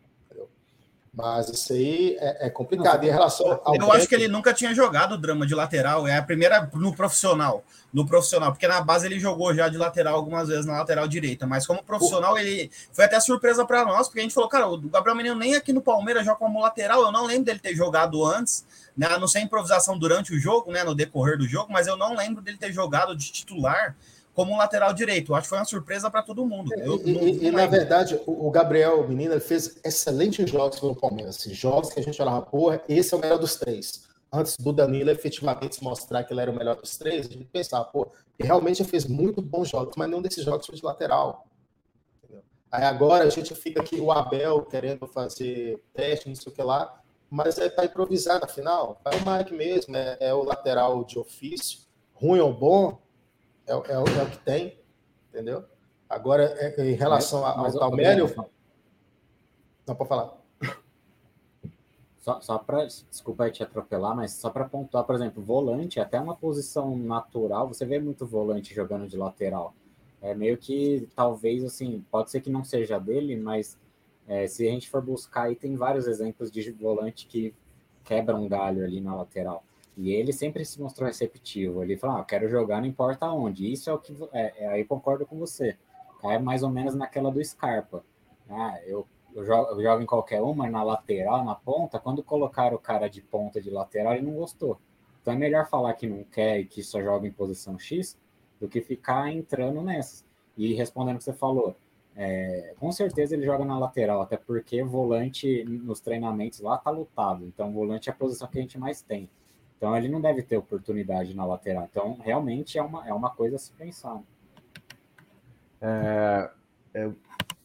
Mas isso aí é, é complicado. Em relação ao. Eu acho que ele nunca tinha jogado drama de lateral. É a primeira no profissional. No profissional, porque na base ele jogou já de lateral algumas vezes na lateral direita. Mas como profissional, ele foi até surpresa para nós, porque a gente falou, cara, o Gabriel Menino nem aqui no Palmeiras joga como lateral. Eu não lembro dele ter jogado antes, né? A não ser improvisação durante o jogo, né? No decorrer do jogo, mas eu não lembro dele ter jogado de titular como um lateral direito. Acho que foi uma surpresa para todo mundo. Eu, e, não, e, na verdade, o, Gabriel Menino fez excelentes jogos pelo Palmeiras. Jogos que a gente olhava, porra, esse é o melhor dos três. Antes do Danilo efetivamente mostrar que ele era o melhor dos três, a gente pensava, pô, realmente fez muito bons jogos, mas nenhum desses jogos foi de lateral. Entendeu? Aí agora a gente fica aqui, o Abel querendo fazer teste, não sei o que lá, mas é para improvisar na final. Vai o Mike mesmo, é, é o lateral de ofício, ruim ou bom, é, é, é o que tem, entendeu? Agora, é, em relação mas, ao Talmério. Não, pode falar. Só, só para, desculpa te atropelar, mas só para pontuar, por exemplo, volante, até uma posição natural, você vê muito volante jogando de lateral. É meio que, talvez, assim, pode ser que não seja dele, mas é, se a gente for buscar, aí tem vários exemplos de volante que quebram um galho ali na lateral. E ele sempre se mostrou receptivo. Ele falou: ah, quero jogar, não importa onde. Isso é o que. É, é, aí concordo com você. É mais ou menos naquela do Scarpa. Ah, eu, eu, jogo, eu jogo em qualquer uma, na lateral, na ponta. Quando colocaram o cara de ponta de lateral, ele não gostou. Então é melhor falar que não quer e que só joga em posição X do que ficar entrando nessas. E respondendo o que você falou, é, com certeza ele joga na lateral, até porque volante nos treinamentos lá tá lutado. Então, volante é a posição que a gente mais tem. Então ele não deve ter oportunidade na lateral. Então realmente é uma, é uma coisa a se pensar. É, é,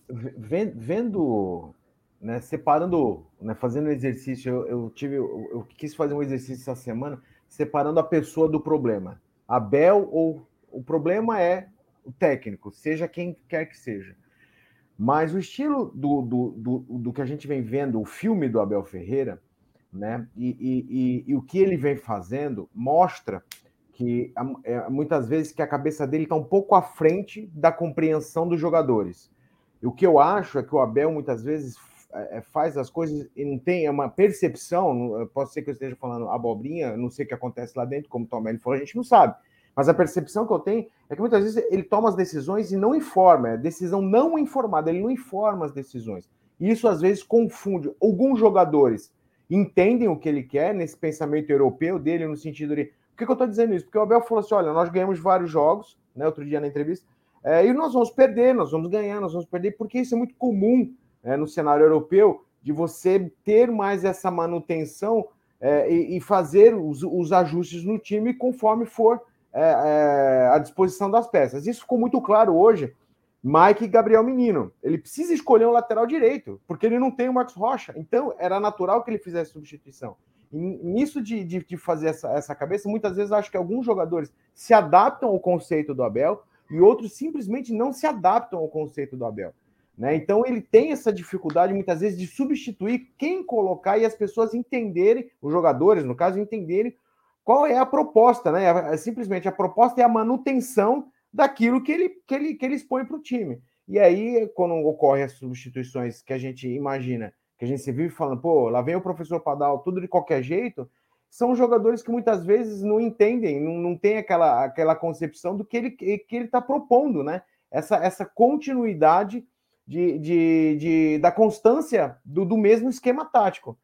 vendo, né, separando, né, fazendo exercício, eu, eu tive, eu, eu, quis fazer um exercício essa semana, separando a pessoa do problema. Abel ou o problema é o técnico, seja quem quer que seja. Mas o estilo do, do, do, do que a gente vem vendo, o filme do Abel Ferreira, né? E, e, e, e, o que ele vem fazendo mostra que é, muitas vezes que a cabeça dele está um pouco à frente da compreensão dos jogadores. E o que eu acho é que o Abel muitas vezes é, é, faz as coisas e não tem uma percepção. Pode ser que eu esteja falando abobrinha, não sei o que acontece lá dentro, como o Tom falou, a gente não sabe. Mas a percepção que eu tenho é que muitas vezes ele toma as decisões e não informa, é decisão não informada, ele não informa as decisões. E isso às vezes confunde alguns jogadores entendem o que ele quer nesse pensamento europeu dele, no sentido de. Por que, que eu estou dizendo isso? Porque o Abel falou assim: olha, nós ganhamos vários jogos, né, outro dia na entrevista, é, e nós vamos perder, nós vamos ganhar, nós vamos perder, porque isso é muito comum é, no cenário europeu, de você ter mais essa manutenção é, e, e, fazer os, os, ajustes no time conforme for é, é, a disposição das peças. Isso ficou muito claro hoje Mike e Gabriel Menino. Ele precisa escolher um lateral direito, porque ele não tem o Marcos Rocha. Então, era natural que ele fizesse substituição. E nisso de, de, de fazer essa, essa cabeça, muitas vezes acho que alguns jogadores se adaptam ao conceito do Abel e outros simplesmente não se adaptam ao conceito do Abel. Né? Então ele tem essa dificuldade muitas vezes de substituir quem colocar e as pessoas entenderem, os jogadores, no caso, entenderem qual é a proposta, né? É, é simplesmente a proposta é a manutenção daquilo que ele, que ele, que ele expõe para o time. E aí, quando ocorrem as substituições que a gente imagina, que a gente se vive falando, pô, lá vem o professor Padal, tudo de qualquer jeito, são jogadores que muitas vezes não entendem, não, não tem aquela, aquela concepção do que ele que ele está propondo, né? Essa, essa continuidade de, de, de, da constância do, do mesmo esquema tático.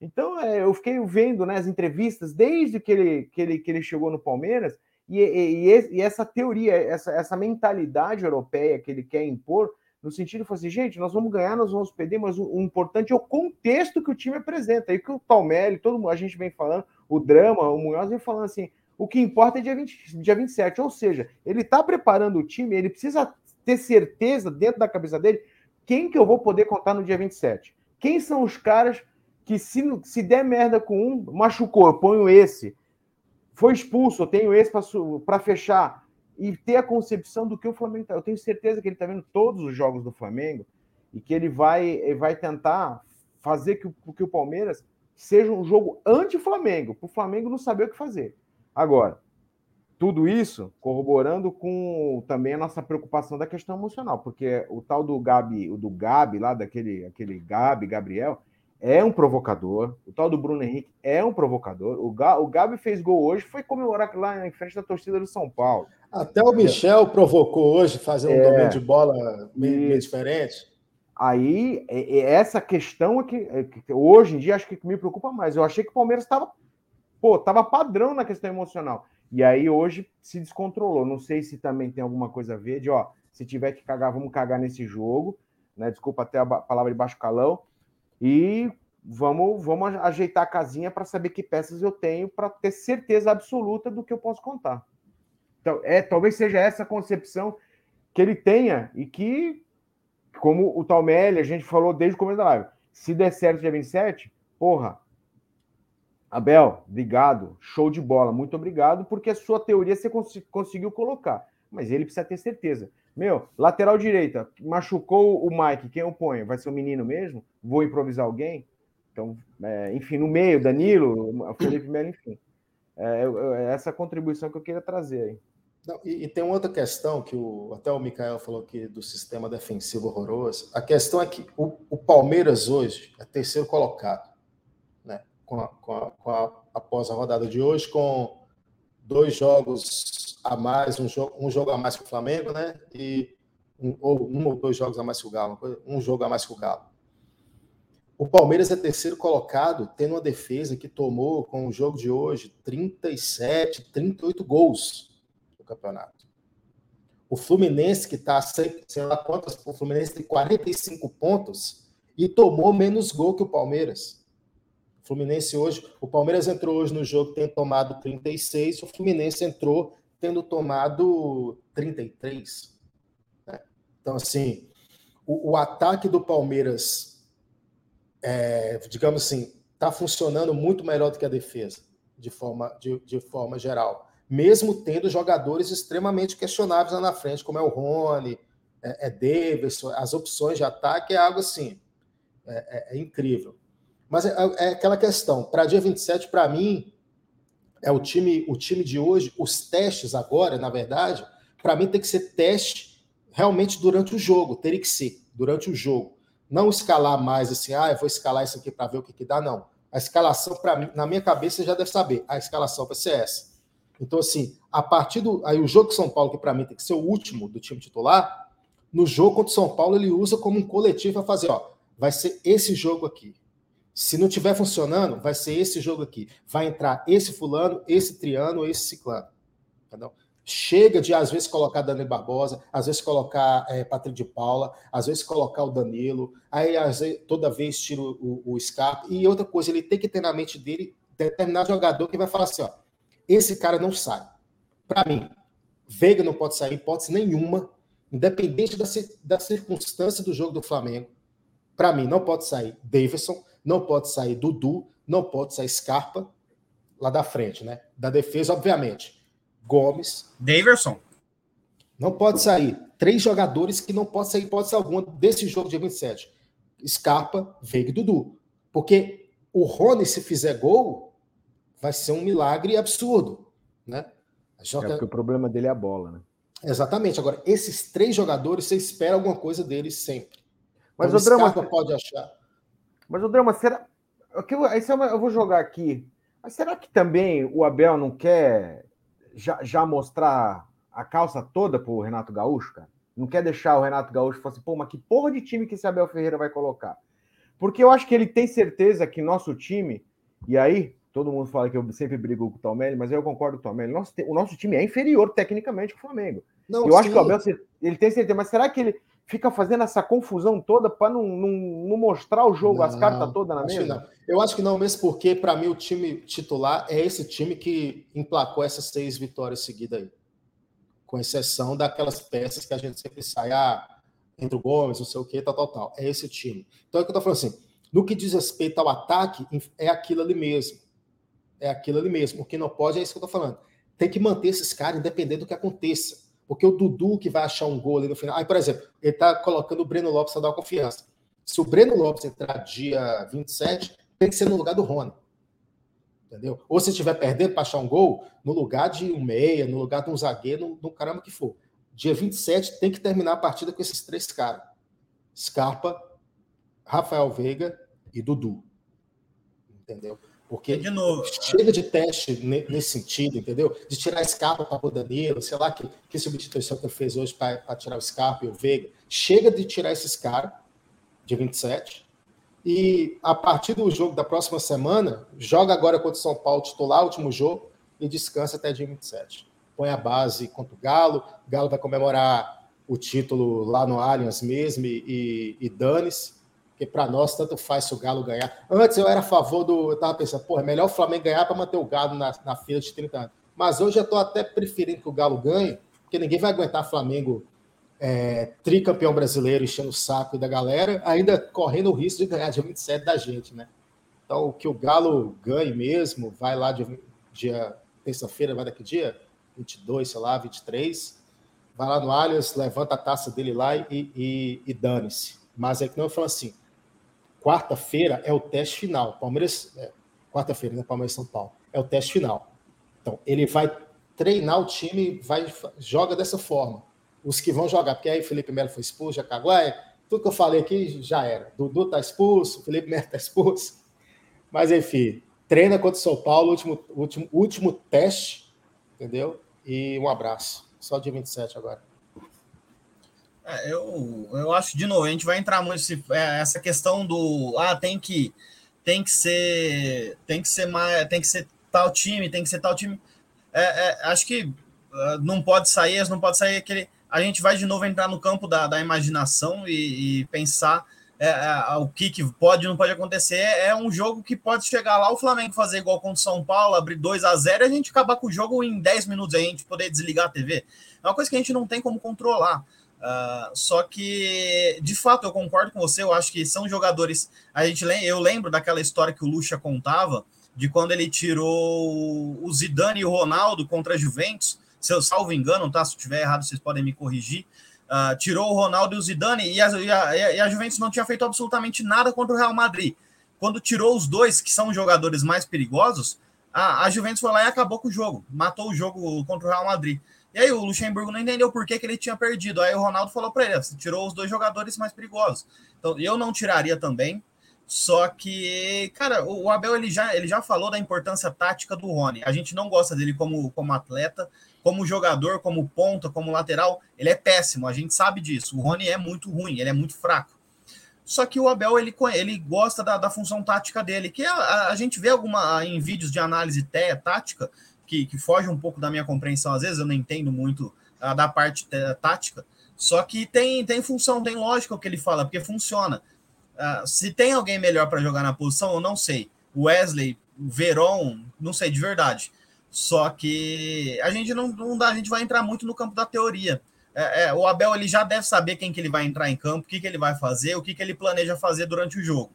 Então, é, eu fiquei vendo né, as entrevistas desde que ele, que ele, que ele chegou no Palmeiras, e, e, e, essa teoria, essa, essa mentalidade europeia que ele quer impor, no sentido de assim, gente, nós vamos ganhar, nós vamos perder, mas o, o, importante é o contexto que o time apresenta. Aí que o Palmeiras, todo mundo, a gente vem falando, o drama, o Munhoz vem falando assim, o que importa é dia, 20, dia 27, ou seja, ele está preparando o time, ele precisa ter certeza dentro da cabeça dele quem que eu vou poder contar no dia 27. Quem são os caras que se, se der merda com um, machucou, eu ponho esse. Foi expulso, eu tenho esse para fechar. E ter a concepção do que o Flamengo tá. Eu tenho certeza que ele está vendo todos os jogos do Flamengo e que ele vai, vai tentar fazer que, que o Palmeiras seja um jogo anti-Flamengo, para o Flamengo não saber o que fazer. Agora, tudo isso corroborando com também a nossa preocupação da questão emocional, porque o tal do Gabi, o do Gabi lá, daquele aquele Gabi, Gabriel, é um provocador. O tal do Bruno Henrique é um provocador. O, Ga, o Gabi fez gol hoje, foi comemorar lá em frente da torcida do São Paulo. Até o Michel é. provocou hoje, fazendo um domínio de bola meio, meio diferente. Aí, essa questão é que, é que, hoje em dia acho que me preocupa mais. Eu achei que o Palmeiras estava, pô, tava padrão na questão emocional. E aí hoje se descontrolou. Não sei se também tem alguma coisa a ver de, ó, se tiver que cagar, vamos cagar nesse jogo, né? Desculpa até a palavra de baixo calão. E vamos, vamos ajeitar a casinha para saber que peças eu tenho para ter certeza absoluta do que eu posso contar. Então, é, talvez seja essa concepção que ele tenha e que, como o Talmelli, a gente falou desde o começo da live, se der certo dia 27, porra, Abel, obrigado, show de bola, muito obrigado, porque a sua teoria você cons conseguiu colocar, mas ele precisa ter certeza. Meu, lateral direita, machucou o Mike, quem eu ponho? Vai ser o menino mesmo? Vou improvisar alguém? Então, é, enfim, no meio, Danilo, Felipe Melo, enfim. É, é, essa contribuição que eu queria trazer aí. Não, e, e, tem outra questão que o, até o Mikael falou aqui do sistema defensivo horroroso. A questão é que o, o Palmeiras hoje é terceiro colocado com a, com a, com a, após a rodada de hoje, com dois jogos a mais, um jogo, um jogo a mais que o Flamengo, né? E um ou, um ou dois jogos a mais que o Galo, um jogo a mais que o Galo. O Palmeiras é terceiro colocado, tendo uma defesa que tomou, com o jogo de hoje, 37, 38 gols no campeonato. O Fluminense, que está, sei lá quantas, o Fluminense tem 45 pontos e tomou menos gol que o Palmeiras. Fluminense hoje, o Palmeiras entrou hoje no jogo tendo tomado 36, o Fluminense entrou tendo tomado 33. Né? Então, assim, o, o, ataque do Palmeiras, é, digamos assim, está funcionando muito melhor do que a defesa, de forma, de, de forma geral. Mesmo tendo jogadores extremamente questionáveis lá na frente, como é o Rony, é, é Davidson, as opções de ataque é algo assim, é, é, é incrível. Mas é, é aquela questão. Para dia 27, para mim, é o time, o time de hoje, os testes agora, na verdade, para mim tem que ser teste realmente durante o jogo, teria que ser durante o jogo. Não escalar mais assim, ah, eu vou escalar isso aqui para ver o que, que dá, não. A escalação, para mim, na minha cabeça, você já deve saber, a escalação vai ser essa. Então, assim, a partir do. Aí o jogo de São Paulo, que para mim tem que ser o último do time titular, no jogo contra o São Paulo, ele usa como um coletivo para fazer, ó, vai ser esse jogo aqui. Se não estiver funcionando, vai ser esse jogo aqui. Vai entrar esse fulano, esse triano, esse ciclano. Entendeu? Chega de, às vezes, colocar Danilo Barbosa, às vezes colocar é, Patrick de Paula, às vezes colocar o Danilo, aí vezes, toda vez tira o, o, o Scarpa. E outra coisa, ele tem que ter na mente dele determinado jogador que vai falar assim: ó, esse cara não sai. Para mim, Veiga não pode sair, hipótese nenhuma. independente da, da circunstância do jogo do Flamengo, para mim não pode sair Davidson, não pode sair Dudu, não pode sair Scarpa lá da frente, né? Da defesa, obviamente. Gomes. Daverson. Não pode sair. Três jogadores que não podem sair pode ser alguma desse jogo de 27. Scarpa, Veiga e Dudu. Porque o Rony, se fizer gol, vai ser um milagre absurdo, né? Joga... É porque o problema dele é a bola, né? Exatamente. Agora, esses três jogadores, você espera alguma coisa deles sempre. Mas então, o Drama pode achar. Mas o Drama, será. Eu, eu vou jogar aqui. Mas será que também o Abel não quer já, já mostrar a calça toda pro Renato Gaúcho, cara? Não quer deixar o Renato Gaúcho falar assim, pô, mas que porra de time que esse Abel Ferreira vai colocar? Porque eu acho que ele tem certeza que nosso time, e aí todo mundo fala que eu sempre brigo com o Tomelli, mas eu concordo com o Tomelli, nosso, o nosso time é inferior tecnicamente ao Flamengo. Não, eu sim. acho que o Abel ele tem certeza, mas será que ele fica fazendo essa confusão toda para não, não, não, mostrar o jogo, não, as cartas todas na mesa? Eu acho que não, mesmo porque, para mim, o time titular é esse time que emplacou essas seis vitórias seguidas aí. Com exceção daquelas peças que a gente sempre sai, ah, entre o Gomes, não sei o que, tal, tal, tal. É esse time. Então é o que eu tô falando assim. No que diz respeito ao ataque, é aquilo ali mesmo. É aquilo ali mesmo. O que não pode é isso que eu tô falando. Tem que manter esses caras independente do que aconteça. Porque o Dudu que vai achar um gol ali no final. Aí, por exemplo, ele tá colocando o Breno Lopes para dar confiança. Se o Breno Lopes entrar dia 27, tem que ser no lugar do Rony. Entendeu? Ou se estiver perdendo para achar um gol, no lugar de um meia, no lugar de um zagueiro, no, no caramba que for. Dia 27 tem que terminar a partida com esses três caras: Scarpa, Rafael Veiga e Dudu. Entendeu? Porque de novo, chega de teste nesse sentido, entendeu? De tirar Scarpa para o Danilo, sei lá que, que substituição que ele fez hoje para tirar o Scarpa e o Veiga. Chega de tirar esses caras, de 27. E a partir do jogo da próxima semana, joga agora contra o São Paulo titular, último jogo, e descansa até dia 27 põe a base contra o Galo. O Galo vai comemorar o título lá no Allianz mesmo e, e, e dane-se, porque para nós tanto faz se o Galo ganhar. Antes eu era a favor do. Eu estava pensando, pô, é melhor o Flamengo ganhar para manter o Galo na, na fila de 30 anos. Mas hoje eu estou até preferindo que o Galo ganhe, porque ninguém vai aguentar Flamengo é, tricampeão brasileiro enchendo o saco da galera, ainda correndo o risco de ganhar dia 27 da gente, né? Então, que o Galo ganhe mesmo, vai lá dia, dia terça-feira, vai daqui dia? 22, sei lá, 23, vai lá no Allianz, levanta a taça dele lá e, e, e dane-se. Mas é que não eu falo assim, quarta-feira é o teste final. Palmeiras, é, quarta-feira, né? Palmeiras São Paulo, é o teste final. Então, ele vai treinar o time, vai joga dessa forma. Os que vão jogar, porque aí Felipe Melo foi expulso, já é, tudo que eu falei aqui já era. Dudu tá expulso, Felipe Melo tá expulso. Mas enfim, treina contra o São Paulo, último, último, último teste entendeu? E um abraço. Só dia 27 agora. É, eu, eu acho, de novo, a gente vai entrar muito se, é, essa questão do ah, tem que tem que ser tem que ser mais tem que ser tal time, tem que ser tal time. É, é, acho que uh, não pode sair, não pode sair aquele. A gente vai de novo entrar no campo da, da imaginação e, e pensar é, é, o que, que pode não pode acontecer. É um jogo que pode chegar lá, o Flamengo fazer igual contra o São Paulo, abrir 2 a 0 e a gente acabar com o jogo em 10 minutos, a gente poder desligar a TV. É uma coisa que a gente não tem como controlar. Uh, só que, de fato, eu concordo com você. Eu acho que são jogadores. A gente eu lembro daquela história que o Lucha contava de quando ele tirou o Zidane e o Ronaldo contra a Juventus. Se eu salvo engano, tá? Se eu estiver errado, vocês podem me corrigir. Uh, tirou o Ronaldo e o Zidane e a, e, a, e a, Juventus não tinha feito absolutamente nada contra o Real Madrid. Quando tirou os dois, que são jogadores mais perigosos, a, a Juventus foi lá e acabou com o jogo, matou o jogo contra o Real Madrid. E aí o Luxemburgo não entendeu por que, que ele tinha perdido. Aí o Ronaldo falou para ele: você tirou os dois jogadores mais perigosos. Então eu não tiraria também. Só que, cara, o Abel ele já, ele já falou da importância tática do Rony. A gente não gosta dele como, como atleta, como jogador, como ponta, como lateral, ele é péssimo, a gente sabe disso. O Rony é muito ruim, ele é muito fraco. Só que o Abel ele, ele gosta da, da função tática dele, que a, a, gente vê alguma em vídeos de análise tática, que, que foge um pouco da minha compreensão, às vezes eu não entendo muito a, da parte tática, só que tem, tem função, tem lógica o que ele fala, porque funciona. Uh, se tem alguém melhor para jogar na posição, eu não sei. Wesley, Veron, não sei de verdade. Só que a gente não, não dá, a gente vai entrar muito no campo da teoria. é, é, o Abel ele já deve saber quem que ele vai entrar em campo, o que, que ele vai fazer, o que, que ele planeja fazer durante o jogo.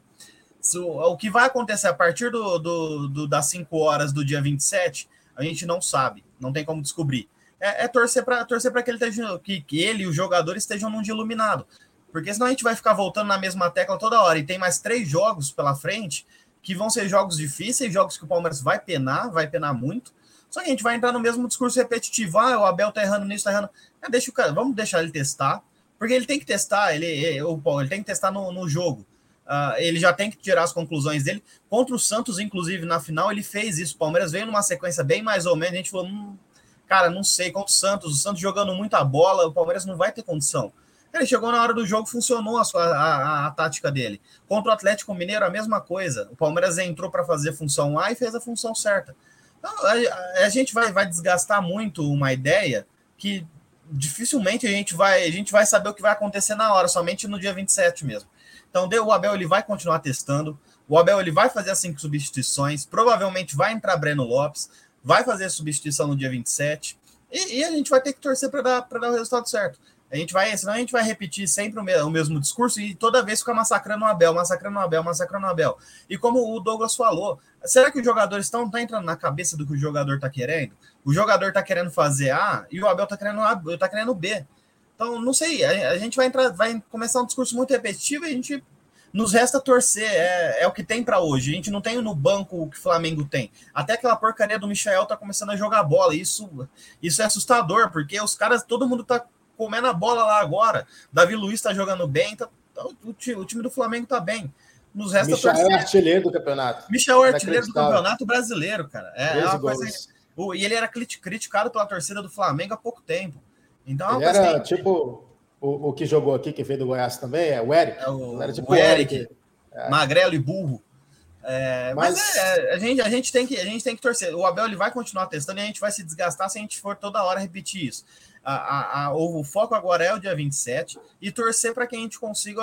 o que vai acontecer a partir do, do, do, das 5 horas do dia 27, a gente não sabe, não tem como descobrir. É, é torcer para torcer que, ele esteja, que, que ele e os jogadores estejam num dia iluminado. Porque senão a gente vai ficar voltando na mesma tecla toda hora. E tem mais três jogos pela frente que vão ser jogos difíceis, jogos que o Palmeiras vai penar, vai penar muito. Só que a gente vai entrar no mesmo discurso repetitivo. Ah, o Abel tá errando nisso, tá errando. É, deixa o cara, vamos deixar ele testar, porque ele tem que testar, ele, ele, ele tem que testar no, no jogo. Uh, ele já tem que tirar as conclusões dele. Contra o Santos, inclusive, na final, ele fez isso. O Palmeiras veio numa sequência bem mais ou menos. A gente falou, hum, cara, não sei, contra o Santos, o Santos jogando muita bola, o Palmeiras não vai ter condição. Ele chegou na hora do jogo, funcionou a, sua, a, a, a tática dele. Contra o Atlético Mineiro, a mesma coisa. O Palmeiras entrou para fazer função A e fez a função certa. Então, a, a, gente vai, vai desgastar muito uma ideia que dificilmente a gente vai a gente vai saber o que vai acontecer na hora, somente no dia 27 mesmo. Então, o Abel ele vai continuar testando. O Abel ele vai fazer as cinco substituições. Provavelmente vai entrar Breno Lopes. Vai fazer a substituição no dia 27. E, e a gente vai ter que torcer para dar, dar o resultado certo. A gente vai, senão a gente vai repetir sempre o mesmo, o mesmo discurso e toda vez ficar massacrando o Abel, massacrando o Abel, massacrando o Abel. E como o Douglas falou, será que os jogadores estão tá entrando na cabeça do que o jogador está querendo? O jogador está querendo fazer A e o Abel está querendo A, tá querendo B. Então, não sei, a, a, gente vai entrar, vai começar um discurso muito repetitivo e a gente nos resta torcer, é, é o que tem para hoje. A gente não tem no banco o que o Flamengo tem. Até aquela porcaria do Michel tá começando a jogar bola. Isso, isso é assustador, porque os caras, todo mundo tá comendo a bola lá agora. Davi Luiz tá jogando bem, tá, tá o, time, o, time, do Flamengo tá bem. Nos resta Michel torcer. é artilheiro do campeonato. Michel é artilheiro do campeonato brasileiro, cara. É, é uma coisa. E ele era criticado pela torcida do Flamengo há pouco tempo. Então, era que... tipo o, o, que jogou aqui, que veio do Goiás também, é o Eric. É o, era tipo o Eric, Eric é. magrelo e burro. É, mas, mas é, a, gente, a, gente tem que, a gente tem que torcer. O Abel ele vai continuar testando e a gente vai se desgastar se a gente for toda hora repetir isso. A, a, a, o foco agora é o dia 27 e torcer para que a gente consiga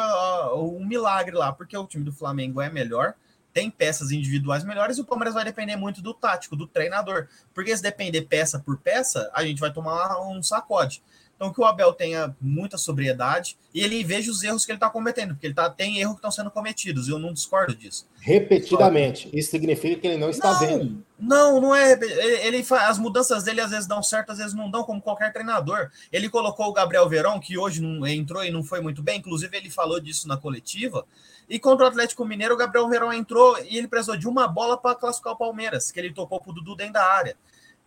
um milagre lá, porque o time do Flamengo é melhor, tem peças individuais melhores e o Palmeiras vai depender muito do tático, do treinador. Porque se depender peça por peça, a gente vai tomar um sacode. Então, que o Abel tenha muita sobriedade e ele veja os erros que ele está cometendo, porque ele tá, tem erros que estão sendo cometidos, eu não discordo disso. Repetidamente. Isso significa que ele não está não, vendo. Não, não é. Ele, ele faz, as mudanças dele às vezes dão certo, às vezes não dão, como qualquer treinador. Ele colocou o Gabriel Verão, que hoje não entrou e não foi muito bem, inclusive ele falou disso na coletiva. E contra o Atlético Mineiro, o Gabriel Verão entrou e ele precisou de uma bola para classificar o Palmeiras, que ele tocou para o Dudu dentro da área.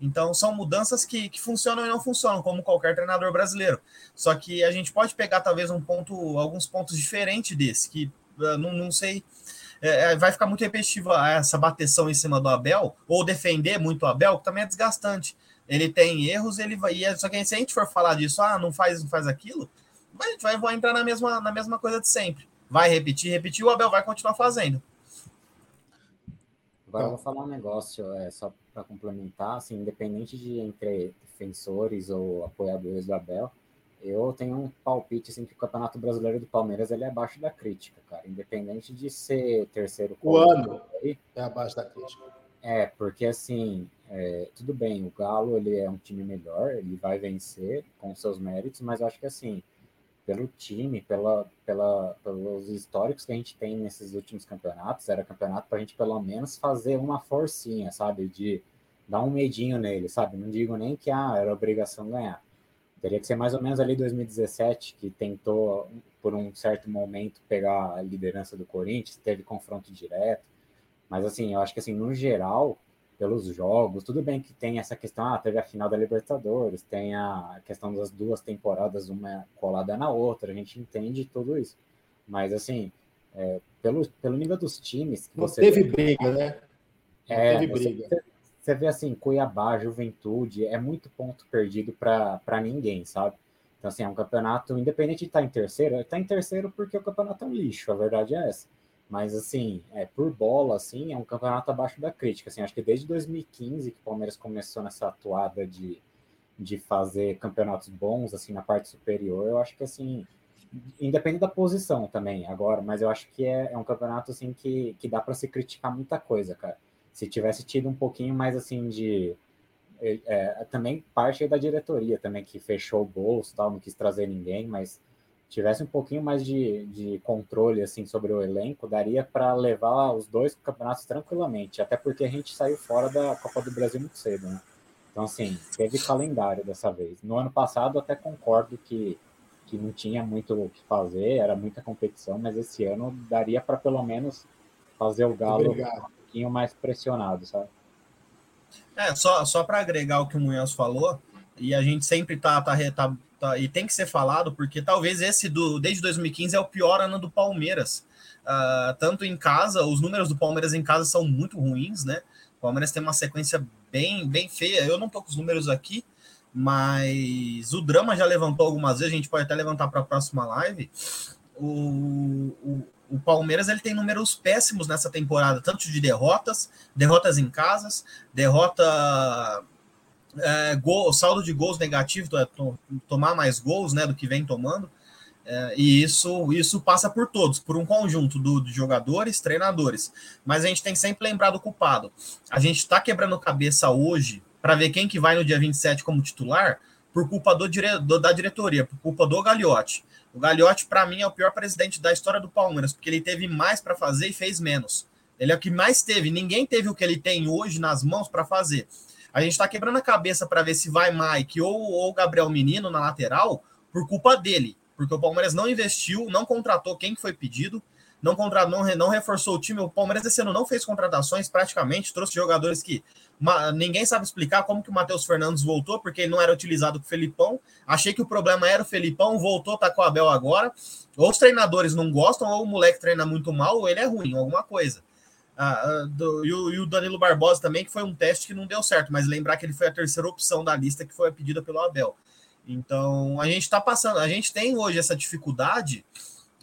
Então, são mudanças que, que funcionam e não funcionam, como qualquer treinador brasileiro. Só que a gente pode pegar, talvez, um ponto, alguns pontos diferentes desse, que uh, não, não sei. É, é, vai ficar muito repetitivo essa bateção em cima do Abel, ou defender muito o Abel, que também é desgastante. Ele tem erros, ele vai. É, só que se a gente for falar disso, ah, não faz, não faz aquilo, a gente vai, vai entrar na mesma, na mesma coisa de sempre. Vai repetir, repetir, o Abel vai continuar fazendo. Agora eu vou falar um negócio, é, só para complementar, assim, independente de entre defensores ou apoiadores do Abel, eu tenho um palpite assim que o Campeonato Brasileiro do Palmeiras ele é abaixo da crítica, cara. Independente de ser terceiro o ano aí, é abaixo da crítica. É, porque assim, é, tudo bem, o Galo ele é um time melhor, ele vai vencer com seus méritos, mas eu acho que assim, pelo time, pela, pela, pelos históricos que a gente tem nesses últimos campeonatos, era campeonato para a gente pelo menos fazer uma forcinha, sabe? De dar um medinho nele, sabe? Não digo nem que ah, era obrigação ganhar. Teria que ser mais ou menos ali 2017, que tentou, por um certo momento, pegar a liderança do Corinthians, teve confronto direto. Mas, assim, eu acho que, assim, no geral, pelos jogos. Tudo bem que tem essa questão, ah, teve a final da Libertadores, tem a questão das duas temporadas, uma colada na outra, a gente entende tudo isso. Mas, assim, é, pelo, pelo nível dos times. Que Não teve vê, briga, né? Não é, teve briga. Você, você vê assim, Cuiabá, Juventude, é muito ponto perdido para ninguém, sabe? Então, assim, é um campeonato, independente de estar tá em terceiro, está em terceiro porque o campeonato é um lixo, a verdade é essa. Mas, assim, é, por bola, assim, é um campeonato abaixo da crítica. Assim, acho que desde 2015 que o Palmeiras começou nessa atuada de, de fazer campeonatos bons, assim, na parte superior, eu acho que, assim, independente da posição também, agora, mas eu acho que é, é um campeonato, assim, que, que dá para se criticar muita coisa, cara. Se tivesse tido um pouquinho mais, assim, de é, também parte da diretoria também que fechou o bolso, tal, não quis trazer ninguém, mas tivesse um pouquinho mais de, de controle assim sobre o elenco, daria para levar os dois campeonatos tranquilamente, até porque a gente saiu fora da Copa do Brasil muito cedo, né? Então assim, teve calendário dessa vez. No ano passado até concordo que que não tinha muito o que fazer, era muita competição, mas esse ano daria para pelo menos fazer o Galo Obrigado. um pouquinho mais pressionado, sabe? É, só, só para agregar o que o Munhoz falou, e a gente sempre tá, tá, tá, tá, e tem que ser falado, porque talvez esse do desde 2015 é o pior ano do Palmeiras. Uh, tanto em casa, os números do Palmeiras em casa são muito ruins, né? O Palmeiras tem uma sequência bem, bem feia. Eu não tô com os números aqui, mas o drama já levantou algumas vezes, a gente pode até levantar para a próxima live. O, o, o, Palmeiras ele tem números péssimos nessa temporada, tanto de derrotas, derrotas em casas, derrota. É, gol, saldo de gols negativo, é, tomar mais gols né, do que vem tomando. É, e isso, isso passa por todos, por um conjunto do, de jogadores, treinadores. Mas a gente tem que sempre lembrar do culpado. A gente está quebrando cabeça hoje para ver quem que vai no dia 27 como titular, por culpa do, do da diretoria, por culpa do Gagliotti. O Gagliotti, para mim, é o pior presidente da história do Palmeiras, porque ele teve mais para fazer e fez menos. Ele é o que mais teve. Ninguém teve o que ele tem hoje nas mãos para fazer. A gente está quebrando a cabeça para ver se vai Mike ou Gabriel Menino na lateral por culpa dele, porque o Palmeiras não investiu, não contratou quem foi pedido não, contra, não, não reforçou o time. O Palmeiras esse ano não fez contratações praticamente, trouxe jogadores que ninguém sabe explicar como que o Matheus Fernandes voltou, porque ele não era utilizado com o Felipão. Achei que o problema era o Felipão, voltou, tá com o Abel agora. Ou os treinadores não gostam, ou o moleque treina muito mal, ou ele é ruim, alguma coisa. Ah, ah do, e, o, e, o, Danilo Barbosa também, que foi um teste que não deu certo, mas lembrar que ele foi a terceira opção da lista que foi pedida pelo Abel. Então, a gente está passando, a gente tem hoje essa dificuldade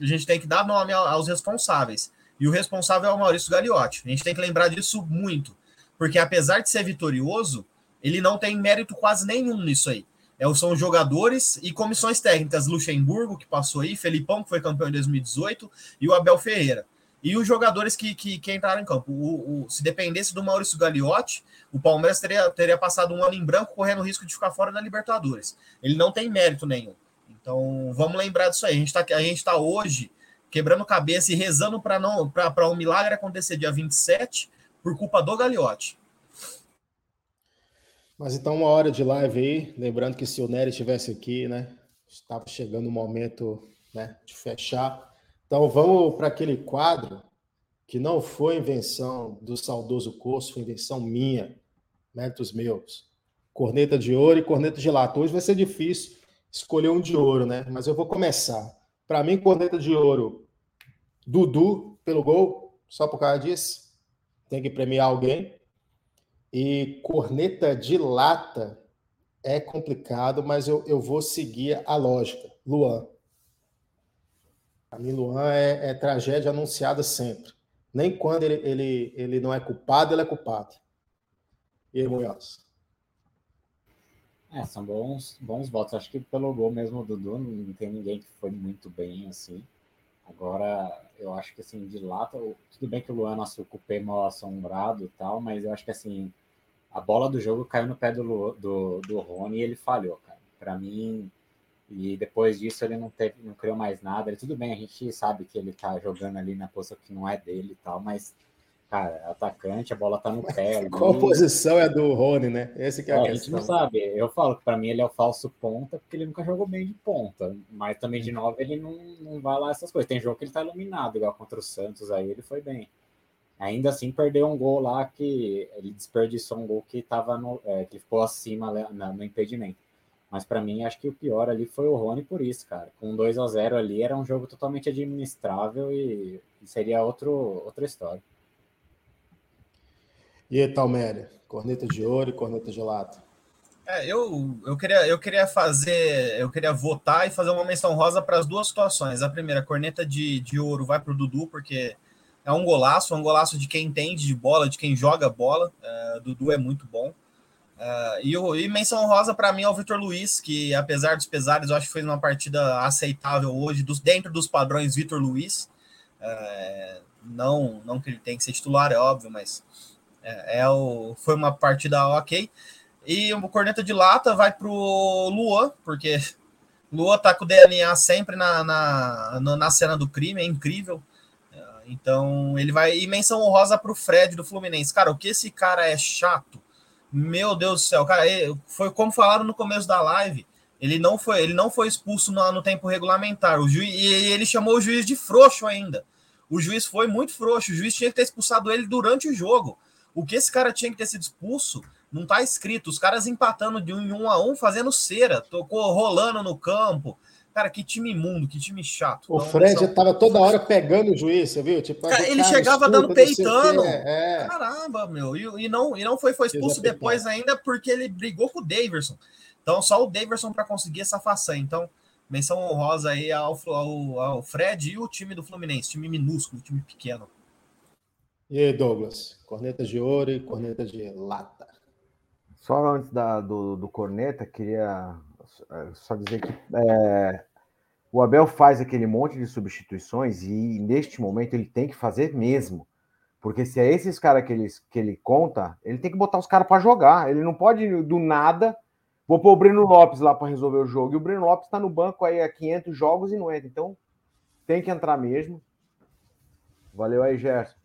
a gente tem que dar nome aos responsáveis. E o responsável é o Maurício Gagliotti. A gente tem que lembrar disso muito. Porque apesar de ser vitorioso, ele não tem mérito quase nenhum nisso aí. É, são jogadores e comissões técnicas. Luxemburgo, que passou aí, Felipão, que foi campeão em 2018, e o Abel Ferreira. E os jogadores que, que, que entraram em campo. O, o, se dependesse do Maurício Gagliotti, o Palmeiras teria, teria passado um ano em branco correndo o risco de ficar fora da Libertadores. Ele não tem mérito nenhum. Então, vamos lembrar disso aí. A gente está tá hoje quebrando cabeça e rezando para não para um milagre acontecer dia 27 por culpa do Gagliotti. Mas então, uma hora de live aí, lembrando que se o Nery estivesse aqui, né, estava chegando o momento né, de fechar. Então, vamos para aquele quadro que não foi invenção do saudoso curso, foi invenção minha, méritos meus. Corneta de ouro e corneta de lata. Hoje vai ser difícil, escolher um de ouro, né? Mas eu vou começar. Para mim, corneta de ouro, Dudu pelo gol, só por causa disso. Tem que premiar alguém. E corneta de lata é complicado, mas eu, eu vou seguir a lógica. Luan. Mim, Luan é, é, tragédia anunciada sempre. Nem quando ele, ele, ele não é culpado, ele é culpado. E aí, Munhoz? É, são bons, bons votos. Acho que pelo gol mesmo do Dudu, não tem ninguém que foi muito bem, assim. Agora, eu acho que, assim, de lata, tudo bem que o Luan, nosso cupê mal assombrado e tal, mas eu acho que, assim, a bola do jogo caiu no pé do, do, do Rony e ele falhou, cara. Para mim, e depois disso ele não teve, não criou mais nada. Ele, tudo bem, a gente sabe que ele tá jogando ali na posição que não é dele e tal, mas Cara, atacante, a bola tá no pé. *laughs* Ali. Qual posição é do Rony, né? Esse que é a, a gente não sabe. Eu falo que para mim ele é o falso ponta, porque ele nunca jogou bem de ponta. Mas também de nove ele não, não vai lá essas coisas. Tem jogo que ele tá iluminado, igual contra o Santos, aí ele foi bem. Ainda assim, perdeu um gol lá que ele desperdiçou um gol que tava no, é, que ficou acima no, no impedimento. Mas para mim, acho que o pior ali foi o Rony por isso, cara. Com 2 a 0 ali, era um jogo totalmente administrável e, e seria outro, outra história. E aí, Talméria? Corneta de ouro e corneta de lata. É, eu, eu, queria, eu queria fazer, eu queria votar e fazer uma menção rosa para as duas situações. A primeira, corneta de, de ouro vai para o Dudu, porque é um golaço, é um golaço de quem entende de bola, de quem joga bola. É, Dudu é muito bom. É, e, e menção rosa para mim é o Vitor Luiz, que apesar dos pesares, eu acho que fez uma partida aceitável hoje, dos, dentro dos padrões Vitor Luiz. É, não, não que ele tem que ser titular, é óbvio, mas é, é o, foi uma partida ok. E o corneta de lata vai pro Luan, porque *laughs* Luan tá com o DNA sempre na, na, na cena do crime, é incrível. Então ele vai. E menção honrosa pro Fred do Fluminense. Cara, o que esse cara é chato. Meu Deus do céu, cara, foi como falaram no começo da live. Ele não foi, ele não foi expulso no, no tempo regulamentar. O juiz, e ele chamou o juiz de frouxo ainda. O juiz foi muito frouxo. O juiz tinha que ter expulsado ele durante o jogo. O que esse cara tinha que ter sido expulso não tá escrito. Os caras empatando de um, um a um, fazendo cera, tocou rolando no campo. Cara, que time imundo, que time chato. O Fred são... tava toda hora pegando o juiz, você viu? Tipo, cara, ele cara, chegava dando peitando. É. Caramba, meu. E, e, não, e não foi, foi expulso depois ainda porque ele brigou com o Daverson. Então, só o Daverson para conseguir essa façanha. Então, menção honrosa aí ao, ao, ao Fred e o time do Fluminense, time minúsculo, time pequeno. E aí, Douglas? Corneta de ouro e corneta de lata. Só antes da, do, do corneta, queria só dizer que é, o Abel faz aquele monte de substituições e neste momento ele tem que fazer mesmo. Porque se é esses caras que ele, que ele conta, ele tem que botar os caras para jogar. Ele não pode do nada Vou pôr o Breno Lopes lá para resolver o jogo. E o Breno Lopes está no banco aí há 500 jogos e não entra. Então, tem que entrar mesmo. Valeu aí, Gerson.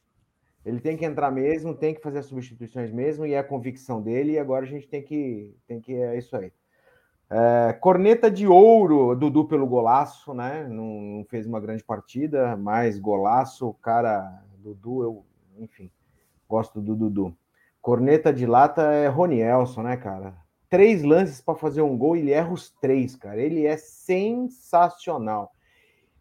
Ele tem que entrar mesmo, tem que fazer as substituições mesmo, e é a convicção dele. E agora a gente tem que. Tem que é isso aí. É, corneta de ouro, Dudu pelo golaço, né? Não, não, fez uma grande partida, mas golaço, cara, Dudu, eu, enfim, gosto do Dudu. Corneta de lata é Ronielson, né, cara? três lances para fazer um gol ele erra os três, cara. Ele é sensacional.